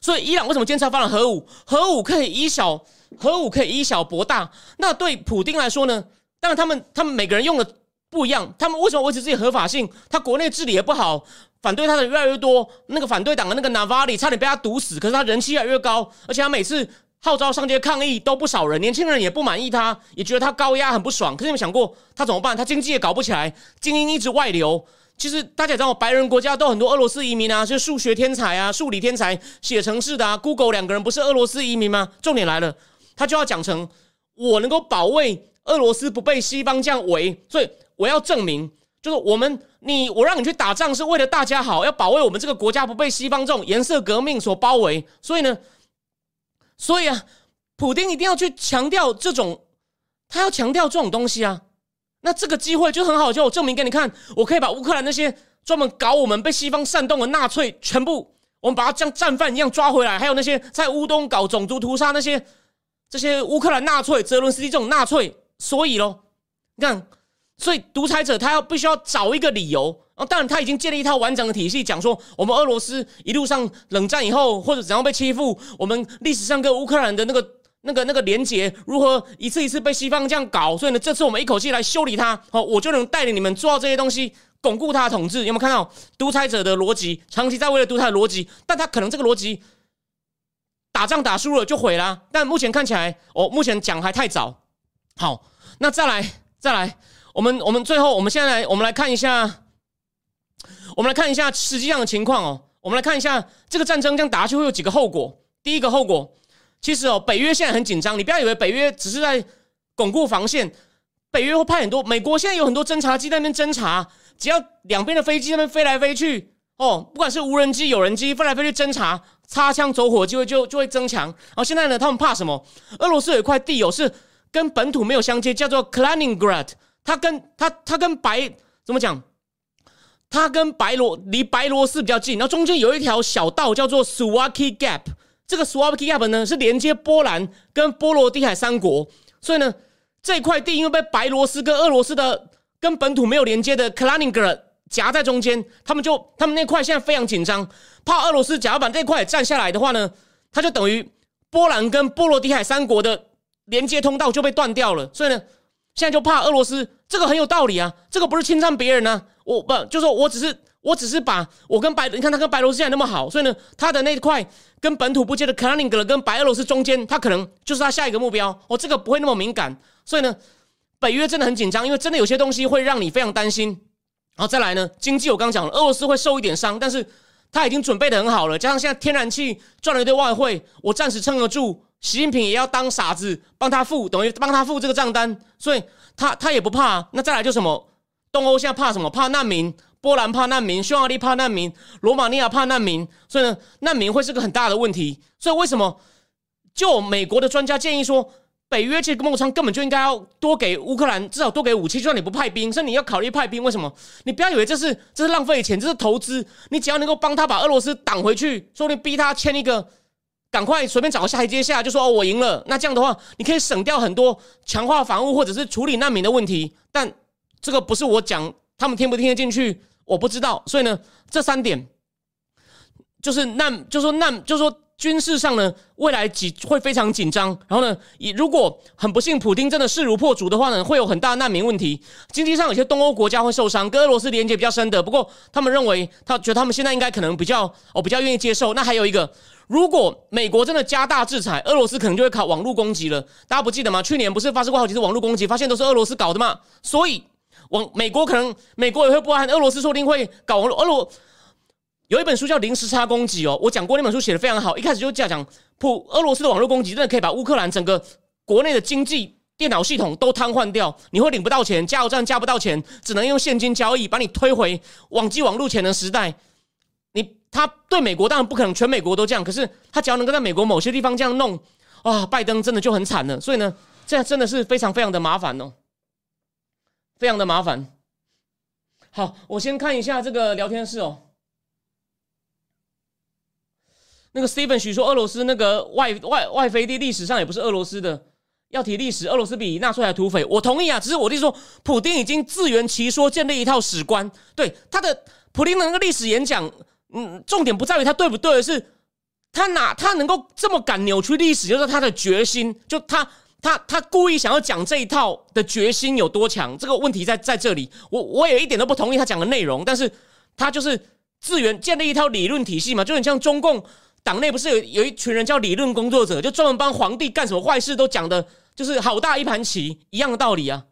所以伊朗为什么坚持要发展核武？核武可以以小核武可以以小博大。那对普丁来说呢？当然，他们他们每个人用的。不一样，他们为什么维持自己合法性？他国内治理也不好，反对他的越来越多。那个反对党的那个 Navalny 差点被他毒死，可是他人气越来越高，而且他每次号召上街抗议都不少人，年轻人也不满意他，也觉得他高压很不爽。可是你们想过他怎么办？他经济也搞不起来，精英一直外流。其实大家也知道，白人国家都很多俄罗斯移民啊，就是数学天才啊、数理天才、写程式的啊。Google 两个人不是俄罗斯移民吗？重点来了，他就要讲成我能够保卫俄罗斯不被西方这样围，所以。我要证明，就是我们你我让你去打仗是为了大家好，要保卫我们这个国家不被西方这种颜色革命所包围。所以呢，所以啊，普丁一定要去强调这种，他要强调这种东西啊。那这个机会就很好，就我证明给你看，我可以把乌克兰那些专门搞我们被西方煽动的纳粹全部，我们把他像战犯一样抓回来。还有那些在乌东搞种族屠杀那些这些乌克兰纳粹、泽伦斯基这种纳粹。所以咯，你看。所以独裁者他要必须要找一个理由啊！当然他已经建立一套完整的体系，讲说我们俄罗斯一路上冷战以后或者怎样被欺负，我们历史上跟乌克兰的那个那个那个连结如何一次一次被西方这样搞，所以呢，这次我们一口气来修理他，好，我就能带领你们做到这些东西，巩固他的统治。有没有看到独裁者的逻辑？长期在为了独裁的逻辑，但他可能这个逻辑打仗打输了就毁了。但目前看起来，哦，目前讲还太早。好，那再来再来。我们我们最后，我们现在来，我们来看一下，我们来看一下实际上的情况哦。我们来看一下这个战争这样打下去会有几个后果。第一个后果，其实哦，北约现在很紧张。你不要以为北约只是在巩固防线，北约会派很多。美国现在有很多侦察机在那边侦察，只要两边的飞机那边飞来飞去哦，不管是无人机、有人机飞来飞去侦察，擦枪走火机会就就会增强。然后现在呢，他们怕什么？俄罗斯有一块地哦，是跟本土没有相接，叫做 Kaliningrad。他跟他他跟白怎么讲？他跟白罗离白罗斯比较近，然后中间有一条小道叫做 s w a k i Gap。这个 s w a k i Gap 呢是连接波兰跟波罗的海三国，所以呢这块地因为被白罗斯跟俄罗斯的跟本土没有连接的 Kaliningrad 夹在中间，他们就他们那块现在非常紧张，怕俄罗斯假如把这块占下来的话呢，他就等于波兰跟波罗的海三国的连接通道就被断掉了。所以呢，现在就怕俄罗斯，这个很有道理啊，这个不是侵占别人呢，我不就说我只是。我只是把我跟白，你看他跟白罗斯现在那么好，所以呢，他的那块跟本土不接的克拉宁格勒跟白俄罗斯中间，他可能就是他下一个目标。哦，这个不会那么敏感，所以呢，北约真的很紧张，因为真的有些东西会让你非常担心。然后再来呢，经济我刚讲了，俄罗斯会受一点伤，但是他已经准备的很好了，加上现在天然气赚了一堆外汇，我暂时撑得住。习近平也要当傻子帮他付，等于帮他付这个账单，所以他他也不怕。那再来就什么，东欧现在怕什么？怕难民。波兰怕难民，匈牙利怕难民，罗马尼亚怕难民，所以呢，难民会是个很大的问题。所以为什么就美国的专家建议说，北约这个孟仓根本就应该要多给乌克兰，至少多给武器，就算你不派兵，甚至你要考虑派兵。为什么？你不要以为这是这是浪费钱，这是投资。你只要能够帮他把俄罗斯挡回去，说你逼他签一个，赶快随便找个台阶下，就说哦我赢了。那这样的话，你可以省掉很多强化防务或者是处理难民的问题。但这个不是我讲，他们听不听得进去？我不知道，所以呢，这三点就是难，就说难，就说军事上呢，未来几会非常紧张。然后呢，也如果很不幸，普京真的势如破竹的话呢，会有很大难民问题。经济上有些东欧国家会受伤，跟俄罗斯连接比较深的。不过他们认为，他觉得他们现在应该可能比较，哦，比较愿意接受。那还有一个，如果美国真的加大制裁，俄罗斯可能就会考网络攻击了。大家不记得吗？去年不是发生过好几次网络攻击，发现都是俄罗斯搞的嘛？所以。往美国可能美国也会不安，俄罗斯说不定会搞网络。俄罗有一本书叫《零时差攻击》哦，我讲过那本书写的非常好。一开始就讲讲普俄罗斯的网络攻击，真的可以把乌克兰整个国内的经济电脑系统都瘫痪掉。你会领不到钱，加油站加不到钱，只能用现金交易，把你推回网际网络前的时代。他对美国当然不可能全美国都这样，可是他只要能够在美国某些地方这样弄，啊，拜登真的就很惨了。所以呢，这样真的是非常非常的麻烦哦。非常的麻烦。好，我先看一下这个聊天室哦。那个 Steven 许说，俄罗斯那个外外外飞地历史上也不是俄罗斯的。要提历史，俄罗斯比纳粹还土匪。我同意啊，只是我弟说，普丁已经自圆其说，建立一套史观。对他的普丁的那个历史演讲，嗯，重点不在于他对不对，而是他哪他能够这么敢扭曲历史，就是他的决心，就他。他他故意想要讲这一套的决心有多强？这个问题在在这里，我我也一点都不同意他讲的内容。但是他就是自圆建立一套理论体系嘛，就很像中共党内不是有有一群人叫理论工作者，就专门帮皇帝干什么坏事都讲的，就是好大一盘棋一样的道理啊。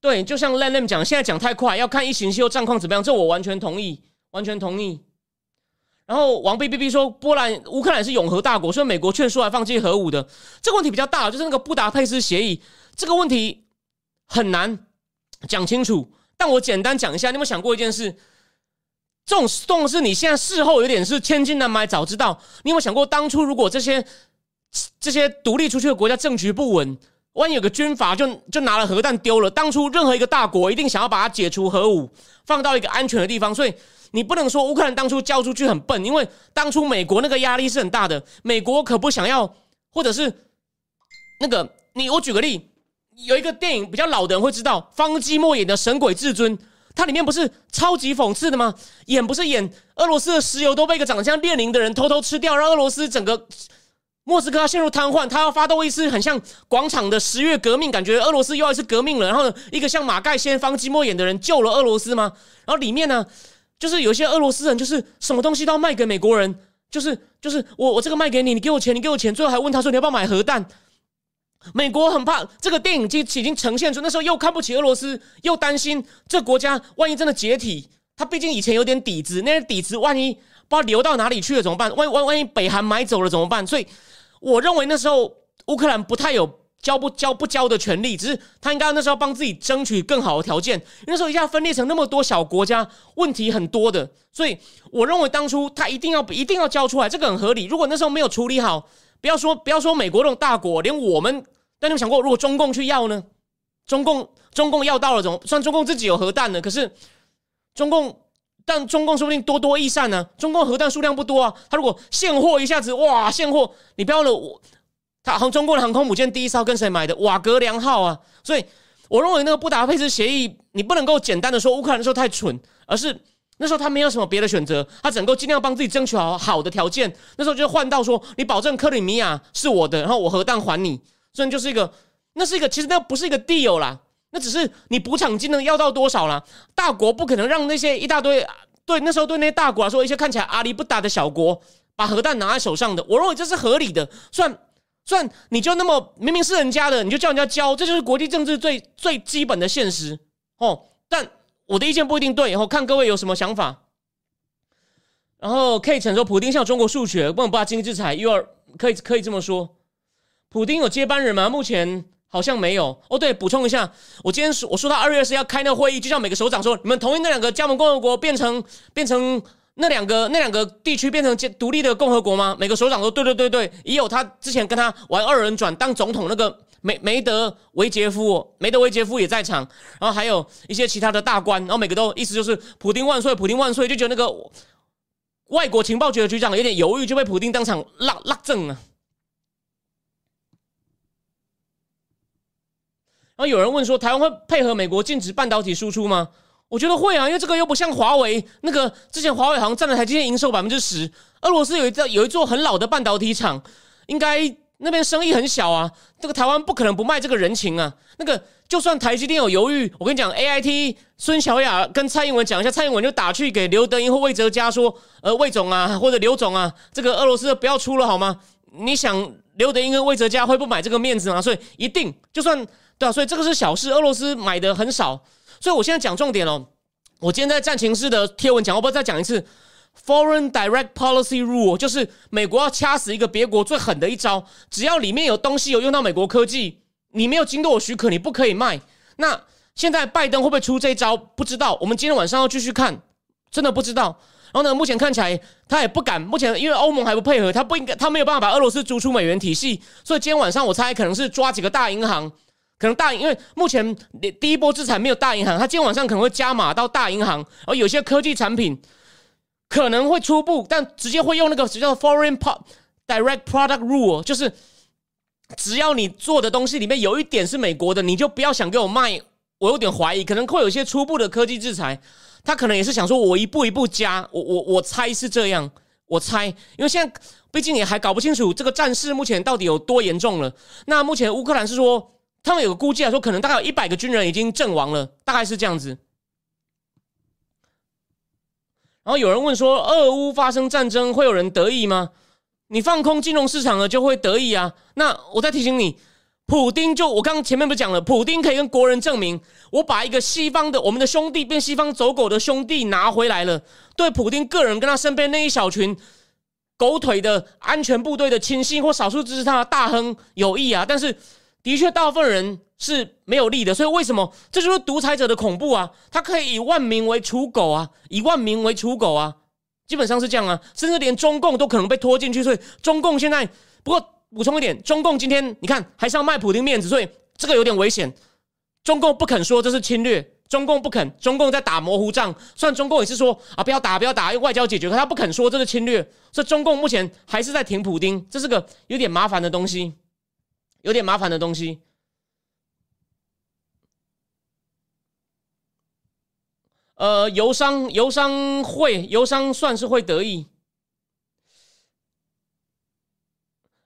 对，就像 Len Len 讲，现在讲太快，要看一行修战况怎么样，这我完全同意，完全同意。然后王 B B B 说，波兰、乌克兰是永和大国，所以美国劝说来放弃核武的这个问题比较大，就是那个布达佩斯协议这个问题很难讲清楚。但我简单讲一下，你有没有想过一件事？这种动事你现在事后有点是千金难买早知道。你有没有想过，当初如果这些这些独立出去的国家政局不稳，万一有个军阀就就拿了核弹丢了，当初任何一个大国一定想要把它解除核武，放到一个安全的地方，所以。你不能说乌克兰当初交出去很笨，因为当初美国那个压力是很大的。美国可不想要，或者是那个你，我举个例，有一个电影比较老的人会知道，方基莫演的《神鬼至尊》，它里面不是超级讽刺的吗？演不是演俄罗斯的石油都被一个长得像列宁的人偷偷吃掉，让俄罗斯整个莫斯科陷入瘫痪，他要发动一次很像广场的十月革命，感觉俄罗斯又要一次革命了。然后一个像马盖先、方基莫演的人救了俄罗斯吗？然后里面呢？就是有些俄罗斯人，就是什么东西都要卖给美国人，就是就是我我这个卖给你，你给我钱，你给我钱，最后还问他说你要不要买核弹？美国很怕这个电影已经已经呈现出那时候又看不起俄罗斯，又担心这国家万一真的解体，他毕竟以前有点底子，那些底子万一不知道流到哪里去了怎么办？万万万一北韩买走了怎么办？所以我认为那时候乌克兰不太有。交不交不交的权利，只是他应该那时候帮自己争取更好的条件。那时候一下分裂成那么多小国家，问题很多的，所以我认为当初他一定要一定要交出来，这个很合理。如果那时候没有处理好，不要说不要说美国那种大国，连我们，但你有想过，如果中共去要呢？中共中共要到了怎么？虽然中共自己有核弹呢，可是中共但中共说不定多多益善呢。中共核弹数量不多啊，他如果现货一下子哇现货，你不要了我他。航中国的航空母舰第一艘跟谁买的？瓦格良号啊！所以我认为那个布达佩斯协议，你不能够简单的说乌克兰那时候太蠢，而是那时候他没有什么别的选择，他只能够尽量帮自己争取好好的条件。那时候就换到说，你保证克里米亚是我的，然后我核弹还你，所以就是一个，那是一个，其实那不是一个 deal 啦，那只是你补偿金能要到多少啦。大国不可能让那些一大堆对那时候对那些大国来说，一些看起来阿里不打的小国把核弹拿在手上的，我认为这是合理的，算。算你就那么明明是人家的，你就叫人家交，这就是国际政治最最基本的现实哦。但我的意见不一定对，然后看各位有什么想法。然后可以承受普丁向中国数学，不能把经济制裁，又要可以可以这么说。普丁有接班人吗？目前好像没有。哦，对，补充一下，我今天说我说他二月十要开那个会议，就像每个首长说，你们同意那两个加盟共和国变成变成。那两个那两个地区变成独立的共和国吗？每个首长说对对对对，也有他之前跟他玩二人转当总统那个梅梅德维杰夫，梅德维杰夫也在场，然后还有一些其他的大官，然后每个都意思就是普京万岁，普京万岁，就觉得那个外国情报局的局长有点犹豫，就被普京当场拉拉正了。然后有人问说，台湾会配合美国禁止半导体输出吗？我觉得会啊，因为这个又不像华为那个之前华为好像占了台积电营收百分之十，俄罗斯有一座有一座很老的半导体厂，应该那边生意很小啊。这个台湾不可能不卖这个人情啊。那个就算台积电有犹豫，我跟你讲，A I T 孙小雅跟蔡英文讲一下，蔡英文就打去给刘德英或魏哲嘉说，呃，魏总啊或者刘总啊，这个俄罗斯不要出了好吗？你想刘德英跟魏哲嘉会不买这个面子吗？所以一定就算对啊，所以这个是小事，俄罗斯买的很少。所以，我现在讲重点哦。我今天在战情室的贴文讲，我不要再讲一次。Foreign Direct Policy Rule 就是美国要掐死一个别国最狠的一招，只要里面有东西有用到美国科技，你没有经过我许可，你不可以卖。那现在拜登会不会出这一招？不知道。我们今天晚上要继续看，真的不知道。然后呢，目前看起来他也不敢。目前因为欧盟还不配合，他不应该，他没有办法把俄罗斯逐出美元体系。所以今天晚上我猜可能是抓几个大银行。可能大，因为目前第一波制裁没有大银行，它今天晚上可能会加码到大银行，而有些科技产品可能会初步，但直接会用那个叫 Foreign p Direct Product Rule，就是只要你做的东西里面有一点是美国的，你就不要想给我卖。我有点怀疑，可能会有一些初步的科技制裁，他可能也是想说，我一步一步加，我我我猜是这样，我猜，因为现在毕竟也还搞不清楚这个战事目前到底有多严重了。那目前乌克兰是说。他们有个估计啊，说可能大概有一百个军人已经阵亡了，大概是这样子。然后有人问说，俄乌发生战争会有人得意吗？你放空金融市场了就会得意啊。那我再提醒你，普丁就我刚刚前面不是讲了，普丁可以跟国人证明，我把一个西方的我们的兄弟变西方走狗的兄弟拿回来了。对普丁个人跟他身边那一小群狗腿的安全部队的亲信或少数支持他的大亨有益啊，但是。的确，大部分人是没有利的，所以为什么这就是独裁者的恐怖啊？他可以以万民为刍狗啊，以万民为刍狗啊，基本上是这样啊，甚至连中共都可能被拖进去。所以中共现在，不过补充一点，中共今天你看还是要卖普京面子，所以这个有点危险。中共不肯说这是侵略，中共不肯，中共在打模糊仗。虽然中共也是说啊，不要打，不要打，用外交解决，可他不肯说这是侵略。所以中共目前还是在挺普京，这是个有点麻烦的东西。有点麻烦的东西，呃，油商油商会油商算是会得意，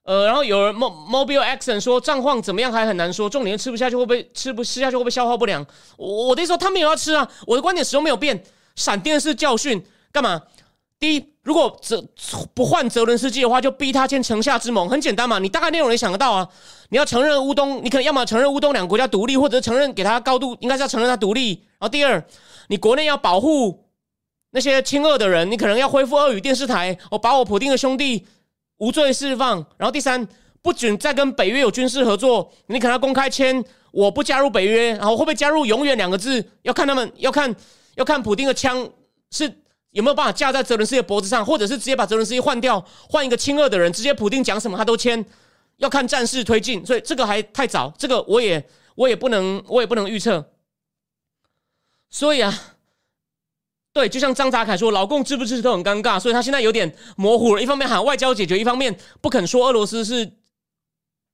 呃，然后有人 mo mobile action 说账况怎么样还很难说，重点吃不下去会不会吃不吃下去会不会消化不良？我的意思说他没有要吃啊，我的观点始终没有变，闪电式教训干嘛？第一，如果泽不换泽伦斯基的话，就逼他签城下之盟，很简单嘛。你大概内容也想得到啊。你要承认乌东，你可能要么承认乌东两个国家独立，或者承认给他高度，应该是要承认他独立。然后第二，你国内要保护那些亲俄的人，你可能要恢复俄语电视台，我把我普丁的兄弟无罪释放。然后第三，不准再跟北约有军事合作，你可能要公开签我不加入北约，然后会不会加入永远两个字，要看他们，要看要看普丁的枪是。有没有办法架在泽伦斯基的脖子上，或者是直接把泽伦斯基换掉，换一个亲俄的人，直接普丁讲什么他都签？要看战事推进，所以这个还太早，这个我也我也不能我也不能预测。所以啊，对，就像张达凯说，老共支不支持都很尴尬，所以他现在有点模糊了。一方面喊外交解决，一方面不肯说俄罗斯是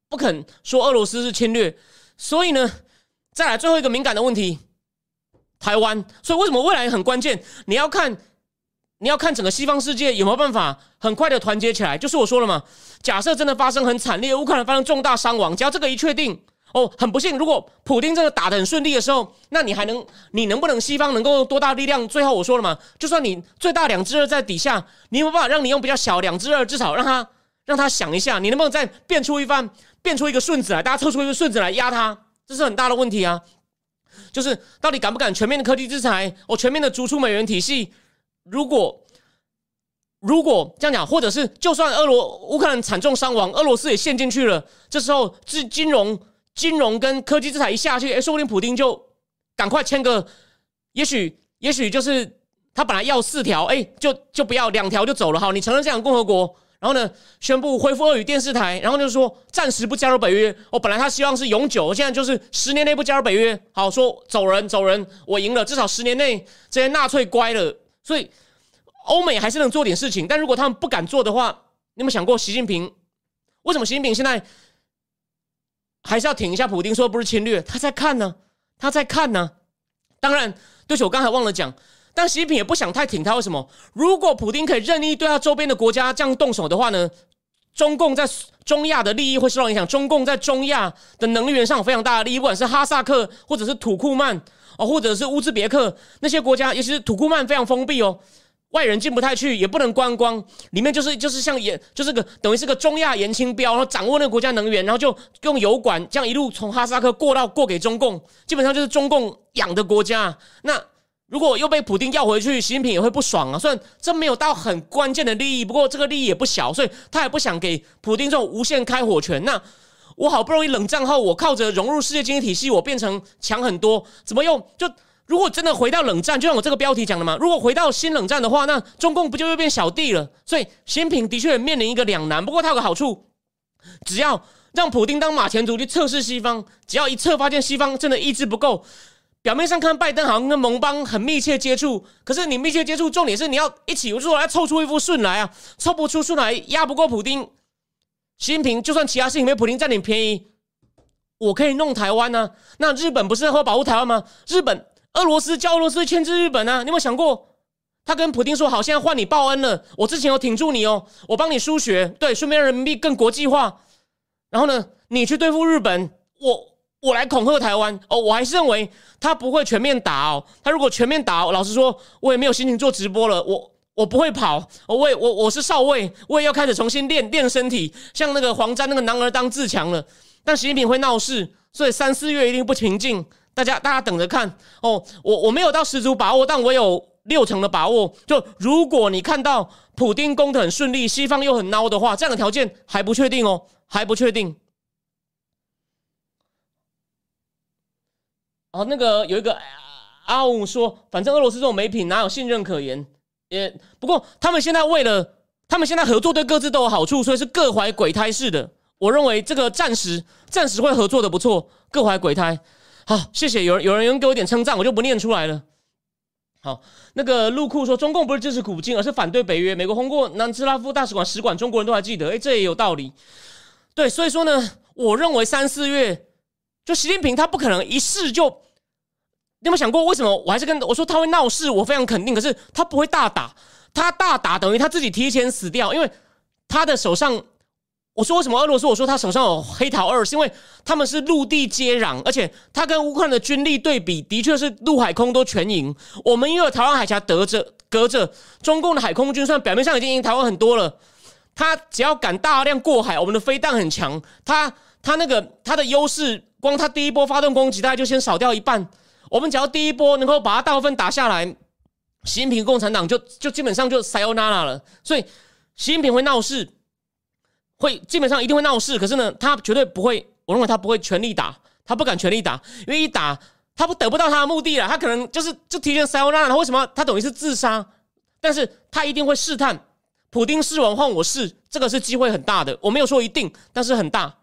不肯说俄罗斯是侵略。所以呢，再来最后一个敏感的问题，台湾。所以为什么未来很关键？你要看，你要看整个西方世界有没有办法很快的团结起来。就是我说了嘛，假设真的发生很惨烈，乌克兰发生重大伤亡，只要这个一确定，哦，很不幸，如果普丁真的打的很顺利的时候，那你还能，你能不能西方能够多大力量？最后我说了嘛，就算你最大两只二在底下，你有没有办法让你用比较小两只二，至少让他让他想一下，你能不能再变出一番，变出一个顺子来，大家凑出一个顺子来压他？这是很大的问题啊！就是到底敢不敢全面的科技制裁？我，全面的逐出美元体系？如果如果这样讲，或者是就算俄罗乌克兰惨重伤亡，俄罗斯也陷进去了，这时候金金融金融跟科技制裁一下去，哎，说不定普京就赶快签个，也许也许就是他本来要四条，哎，就就不要两条就走了好。你承认这样共和国？然后呢，宣布恢复俄语电视台，然后就是说暂时不加入北约。哦，本来他希望是永久，现在就是十年内不加入北约。好，说走人，走人，我赢了，至少十年内这些纳粹乖了。所以欧美还是能做点事情，但如果他们不敢做的话，你有没有想过习近平？为什么习近平现在还是要挺一下普京？说不是侵略，他在看呢，他在看呢。当然，对不起，我刚才忘了讲。但习近平也不想太挺他，为什么？如果普京可以任意对他周边的国家这样动手的话呢？中共在中亚的利益会受到影响。中共在中亚的能源上有非常大的利益，不管是哈萨克或者是土库曼哦，或者是乌兹别克那些国家，尤其是土库曼非常封闭哦，外人进不太去，也不能观光。里面就是就是像盐，就是个等于是个中亚盐青标，然后掌握那个国家能源，然后就用油管这样一路从哈萨克过到过给中共，基本上就是中共养的国家。那如果又被普京要回去，习近平也会不爽啊。虽然这没有到很关键的利益，不过这个利益也不小，所以他也不想给普京这种无限开火权。那我好不容易冷战后，我靠着融入世界经济体系，我变成强很多，怎么用？就如果真的回到冷战，就像我这个标题讲的嘛，如果回到新冷战的话，那中共不就又变小弟了？所以习近平的确面临一个两难。不过他有个好处，只要让普京当马前卒去测试西方，只要一测发现西方真的意志不够。表面上看，拜登好像跟盟邦很密切接触，可是你密切接触，重点是你要一起出来凑出一副顺来啊，凑不出顺来，压不过普京。习近平就算其他事情被普京占点便宜，我可以弄台湾呢。那日本不是会保护台湾吗？日本、俄罗斯叫俄罗斯牵制日本啊？你有没有想过，他跟普京说好，现在换你报恩了，我之前有挺住你哦，我帮你输血，对，顺便让人民币更国际化。然后呢，你去对付日本，我。我来恐吓台湾哦，我还是认为他不会全面打哦。他如果全面打，老实说，我也没有心情做直播了。我我不会跑，我也我我是少尉，我也要开始重新练练身体，像那个黄沾那个男儿当自强了。但习近平会闹事，所以三四月一定不平静。大家大家等着看哦。我我没有到十足把握，但我有六成的把握。就如果你看到普丁攻的很顺利，西方又很孬的话，这样的条件还不确定哦，还不确定。哦，那个有一个阿五说，反正俄罗斯这种美品哪有信任可言？也不过他们现在为了他们现在合作对各自都有好处，所以是各怀鬼胎式的。我认为这个暂时暂时会合作的不错，各怀鬼胎。好，谢谢有人有人有人给我点称赞，我就不念出来了。好，那个陆库说，中共不是支持普京，而是反对北约。美国轰过南斯拉夫大使馆使馆，中国人都还记得。哎，这也有道理。对，所以说呢，我认为三四月。就习近平他不可能一试就，你有没有想过为什么？我还是跟我说他会闹事，我非常肯定。可是他不会大打，他大打等于他自己提前死掉，因为他的手上，我说为什么俄罗斯？我说他手上有黑桃二，是因为他们是陆地接壤，而且他跟乌克兰的军力对比，的确是陆海空都全赢。我们因为台湾海峡隔着隔着，中共的海空军算表面上已经赢台湾很多了，他只要敢大量过海，我们的飞弹很强，他他那个他的优势。光他第一波发动攻击，大概就先少掉一半。我们只要第一波能够把他大部分打下来，习近平共产党就就基本上就塞欧娜娜了。所以习近平会闹事，会基本上一定会闹事。可是呢，他绝对不会，我认为他不会全力打，他不敢全力打，因为一打他不得不到他的目的了。他可能就是就提前塞欧娜娜，为什么他等于是自杀？但是他一定会试探，普丁试完换我试，这个是机会很大的。我没有说一定，但是很大。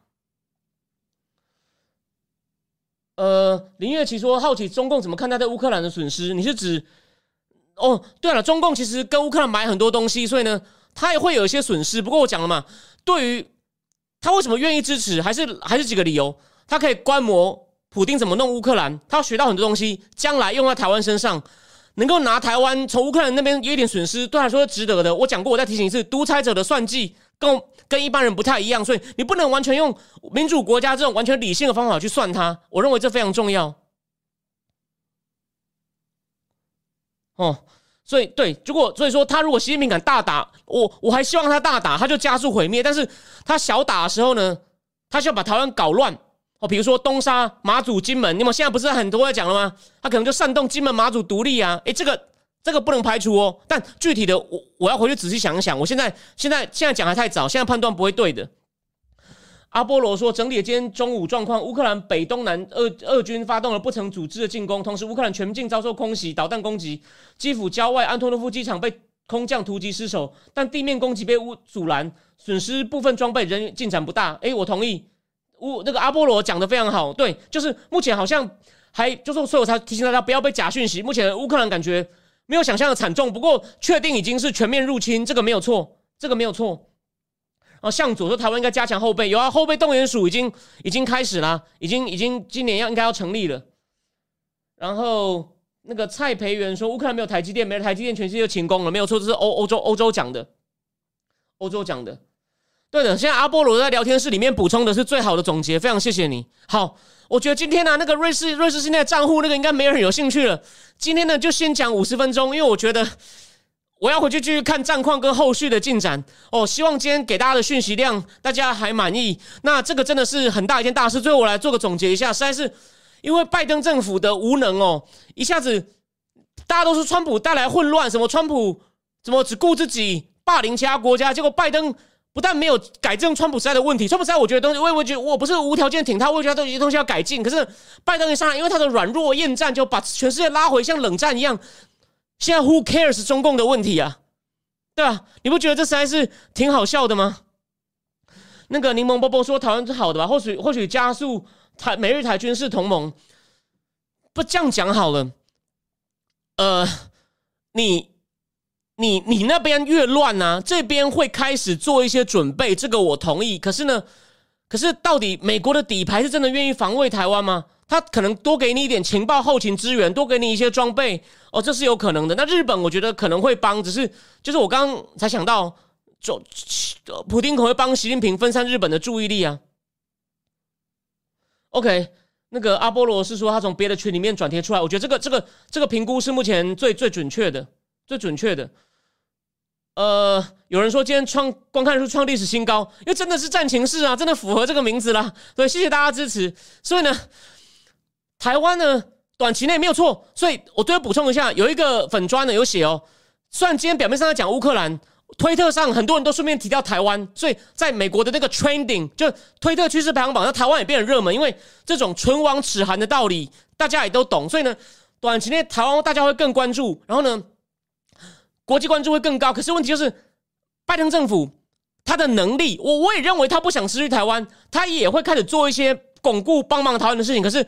呃，林月琪说好奇中共怎么看待在乌克兰的损失？你是指？哦，对了，中共其实跟乌克兰买很多东西，所以呢，他也会有一些损失。不过我讲了嘛，对于他为什么愿意支持，还是还是几个理由，他可以观摩普丁怎么弄乌克兰，他学到很多东西，将来用在台湾身上，能够拿台湾从乌克兰那边有一点损失，对他来说是值得的。我讲过，我再提醒一次，独裁者的算计跟跟一般人不太一样，所以你不能完全用民主国家这种完全理性的方法去算它。我认为这非常重要。哦，所以对，如果所以说他如果习近平敢大打我，我还希望他大打，他就加速毁灭。但是他小打的时候呢，他需要把台湾搞乱哦，比如说东沙、马祖、金门，你们现在不是很多在讲了吗？他可能就煽动金门、马祖独立啊，诶，这个这个不能排除哦。但具体的，我我要回去仔细想一想。我现在现在现在讲还太早，现在判断不会对的。阿波罗说，整理今天中午状况，乌克兰北东南俄俄军发动了不曾组织的进攻，同时乌克兰全境遭受空袭、导弹攻击，基辅郊外安托诺夫机场被空降突击失守，但地面攻击被乌阻拦，损失部分装备，人进展不大。诶，我同意，乌那个阿波罗讲的非常好，对，就是目前好像还就是，所以我才提醒大家不要被假讯息。目前乌克兰感觉没有想象的惨重，不过确定已经是全面入侵，这个没有错，这个没有错。哦，向左说台湾应该加强后备，有啊，后备动员署已经已经开始了，已经已经今年要应该要成立了。然后那个蔡培元说，乌克兰没有台积电，没了台积电，全世界就停工了，没有错，这是欧欧洲欧洲讲的，欧洲讲的。对的，现在阿波罗在聊天室里面补充的是最好的总结，非常谢谢你。好，我觉得今天呢，那个瑞士瑞士现在账户那个应该没人有兴趣了。今天呢，就先讲五十分钟，因为我觉得。我要回去继续看战况跟后续的进展哦。希望今天给大家的讯息量大家还满意。那这个真的是很大一件大事。最后我来做个总结一下，实在是因为拜登政府的无能哦，一下子大家都是川普带来混乱，什么川普怎么只顾自己霸凌其他国家，结果拜登不但没有改正川普时代的问题，川普时代我觉得东西，我也觉得我不是无条件挺他，我觉得有些东西要改进。可是拜登一上来，因为他的软弱厌战，就把全世界拉回像冷战一样。现在 Who cares 中共的问题啊，对吧？你不觉得这实在是挺好笑的吗？那个柠檬波波说台湾是好的吧？或许或许加速台美日台军事同盟，不这样讲好了。呃，你你你那边越乱呢，这边会开始做一些准备，这个我同意。可是呢，可是到底美国的底牌是真的愿意防卫台湾吗？他可能多给你一点情报后勤支援，多给你一些装备哦，这是有可能的。那日本我觉得可能会帮，只是就是我刚刚才想到，就普京可能会帮习近平分散日本的注意力啊。OK，那个阿波罗是说他从别的群里面转贴出来，我觉得这个这个这个评估是目前最最准确的，最准确的。呃，有人说今天创观看数创历史新高，因为真的是战情室啊，真的符合这个名字啦。对，谢谢大家支持。所以呢。台湾呢，短期内没有错，所以我最后补充一下，有一个粉砖呢有写哦。虽然今天表面上在讲乌克兰，推特上很多人都顺便提到台湾，所以在美国的那个 trending 就推特趋势排行榜，那台湾也变得热门，因为这种唇亡齿寒的道理大家也都懂，所以呢，短期内台湾大家会更关注，然后呢，国际关注会更高。可是问题就是，拜登政府他的能力，我我也认为他不想失去台湾，他也会开始做一些巩固帮忙台湾的事情，可是。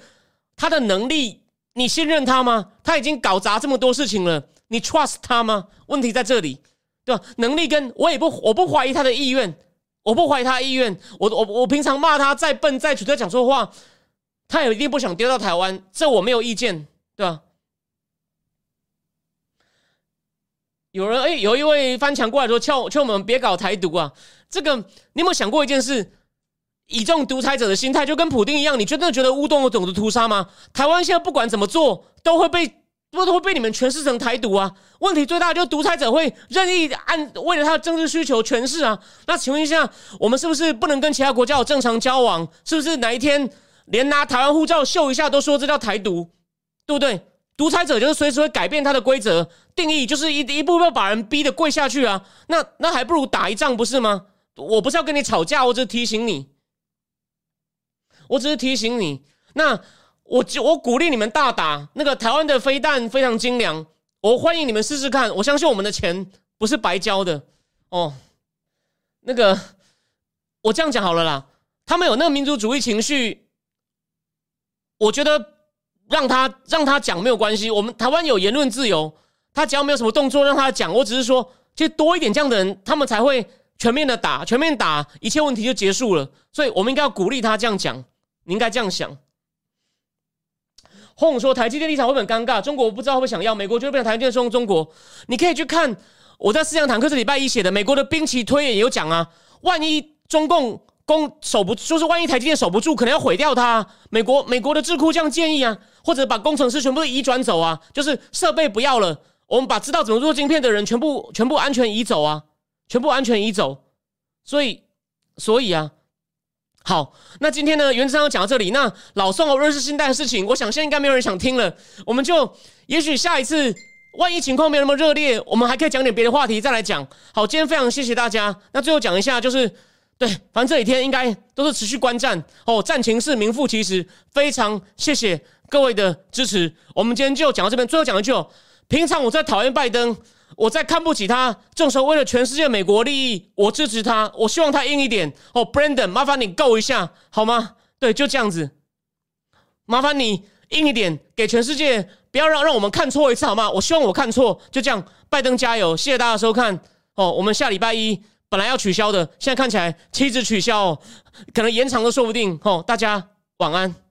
他的能力，你信任他吗？他已经搞砸这么多事情了，你 trust 他吗？问题在这里，对吧？能力跟我也不，我不怀疑他的意愿，我不怀疑他意愿。我我我平常骂他再笨再蠢再讲错话，他也一定不想丢到台湾，这我没有意见，对吧？有人哎，有一位翻墙过来说，叫叫我们别搞台独啊！这个你有没有想过一件事？以这种独裁者的心态，就跟普丁一样，你真的觉得乌东有种族屠杀吗？台湾现在不管怎么做，都会被都都会被你们诠释成台独啊！问题最大就是独裁者会任意按为了他的政治需求诠释啊！那请问一下，我们是不是不能跟其他国家有正常交往？是不是哪一天连拿台湾护照秀一下都说这叫台独？对不对？独裁者就是随时会改变他的规则定义，就是一一步步把人逼得跪下去啊！那那还不如打一仗不是吗？我不是要跟你吵架，我只是提醒你。我只是提醒你，那我我鼓励你们大打那个台湾的飞弹非常精良，我欢迎你们试试看。我相信我们的钱不是白交的哦。那个我这样讲好了啦，他们有那个民族主义情绪，我觉得让他让他讲没有关系。我们台湾有言论自由，他只要没有什么动作让他讲，我只是说，其实多一点这样的人，他们才会全面的打，全面打，一切问题就结束了。所以我们应该要鼓励他这样讲。你应该这样想，轰说台积电立场会很尴尬，中国我不知道会不会想要，美国就会不想台积电送中国。你可以去看我在思想坦克这礼拜一写的，美国的兵棋推演也有讲啊，万一中共攻守不，就是万一台积电守不住，可能要毁掉它。美国美国的智库这样建议啊，或者把工程师全部移转走啊，就是设备不要了，我们把知道怎么做晶片的人全部全部安全移走啊，全部安全移走。所以所以啊。好，那今天呢，原则上讲到这里。那老宋和瑞士信贷的事情，我想现在应该没有人想听了。我们就也许下一次，万一情况没有那么热烈，我们还可以讲点别的话题再来讲。好，今天非常谢谢大家。那最后讲一下，就是对，反正这几天应该都是持续观战哦，战情是名副其实。非常谢谢各位的支持。我们今天就讲到这边。最后讲一句哦，平常我在讨厌拜登。我在看不起他，这时候为了全世界美国利益，我支持他。我希望他硬一点哦，Brandon，麻烦你够一下好吗？对，就这样子，麻烦你硬一点，给全世界不要让让我们看错一次好吗？我希望我看错，就这样，拜登加油！谢谢大家收看哦。我们下礼拜一本来要取消的，现在看起来妻子取消，可能延长都说不定哦。大家晚安。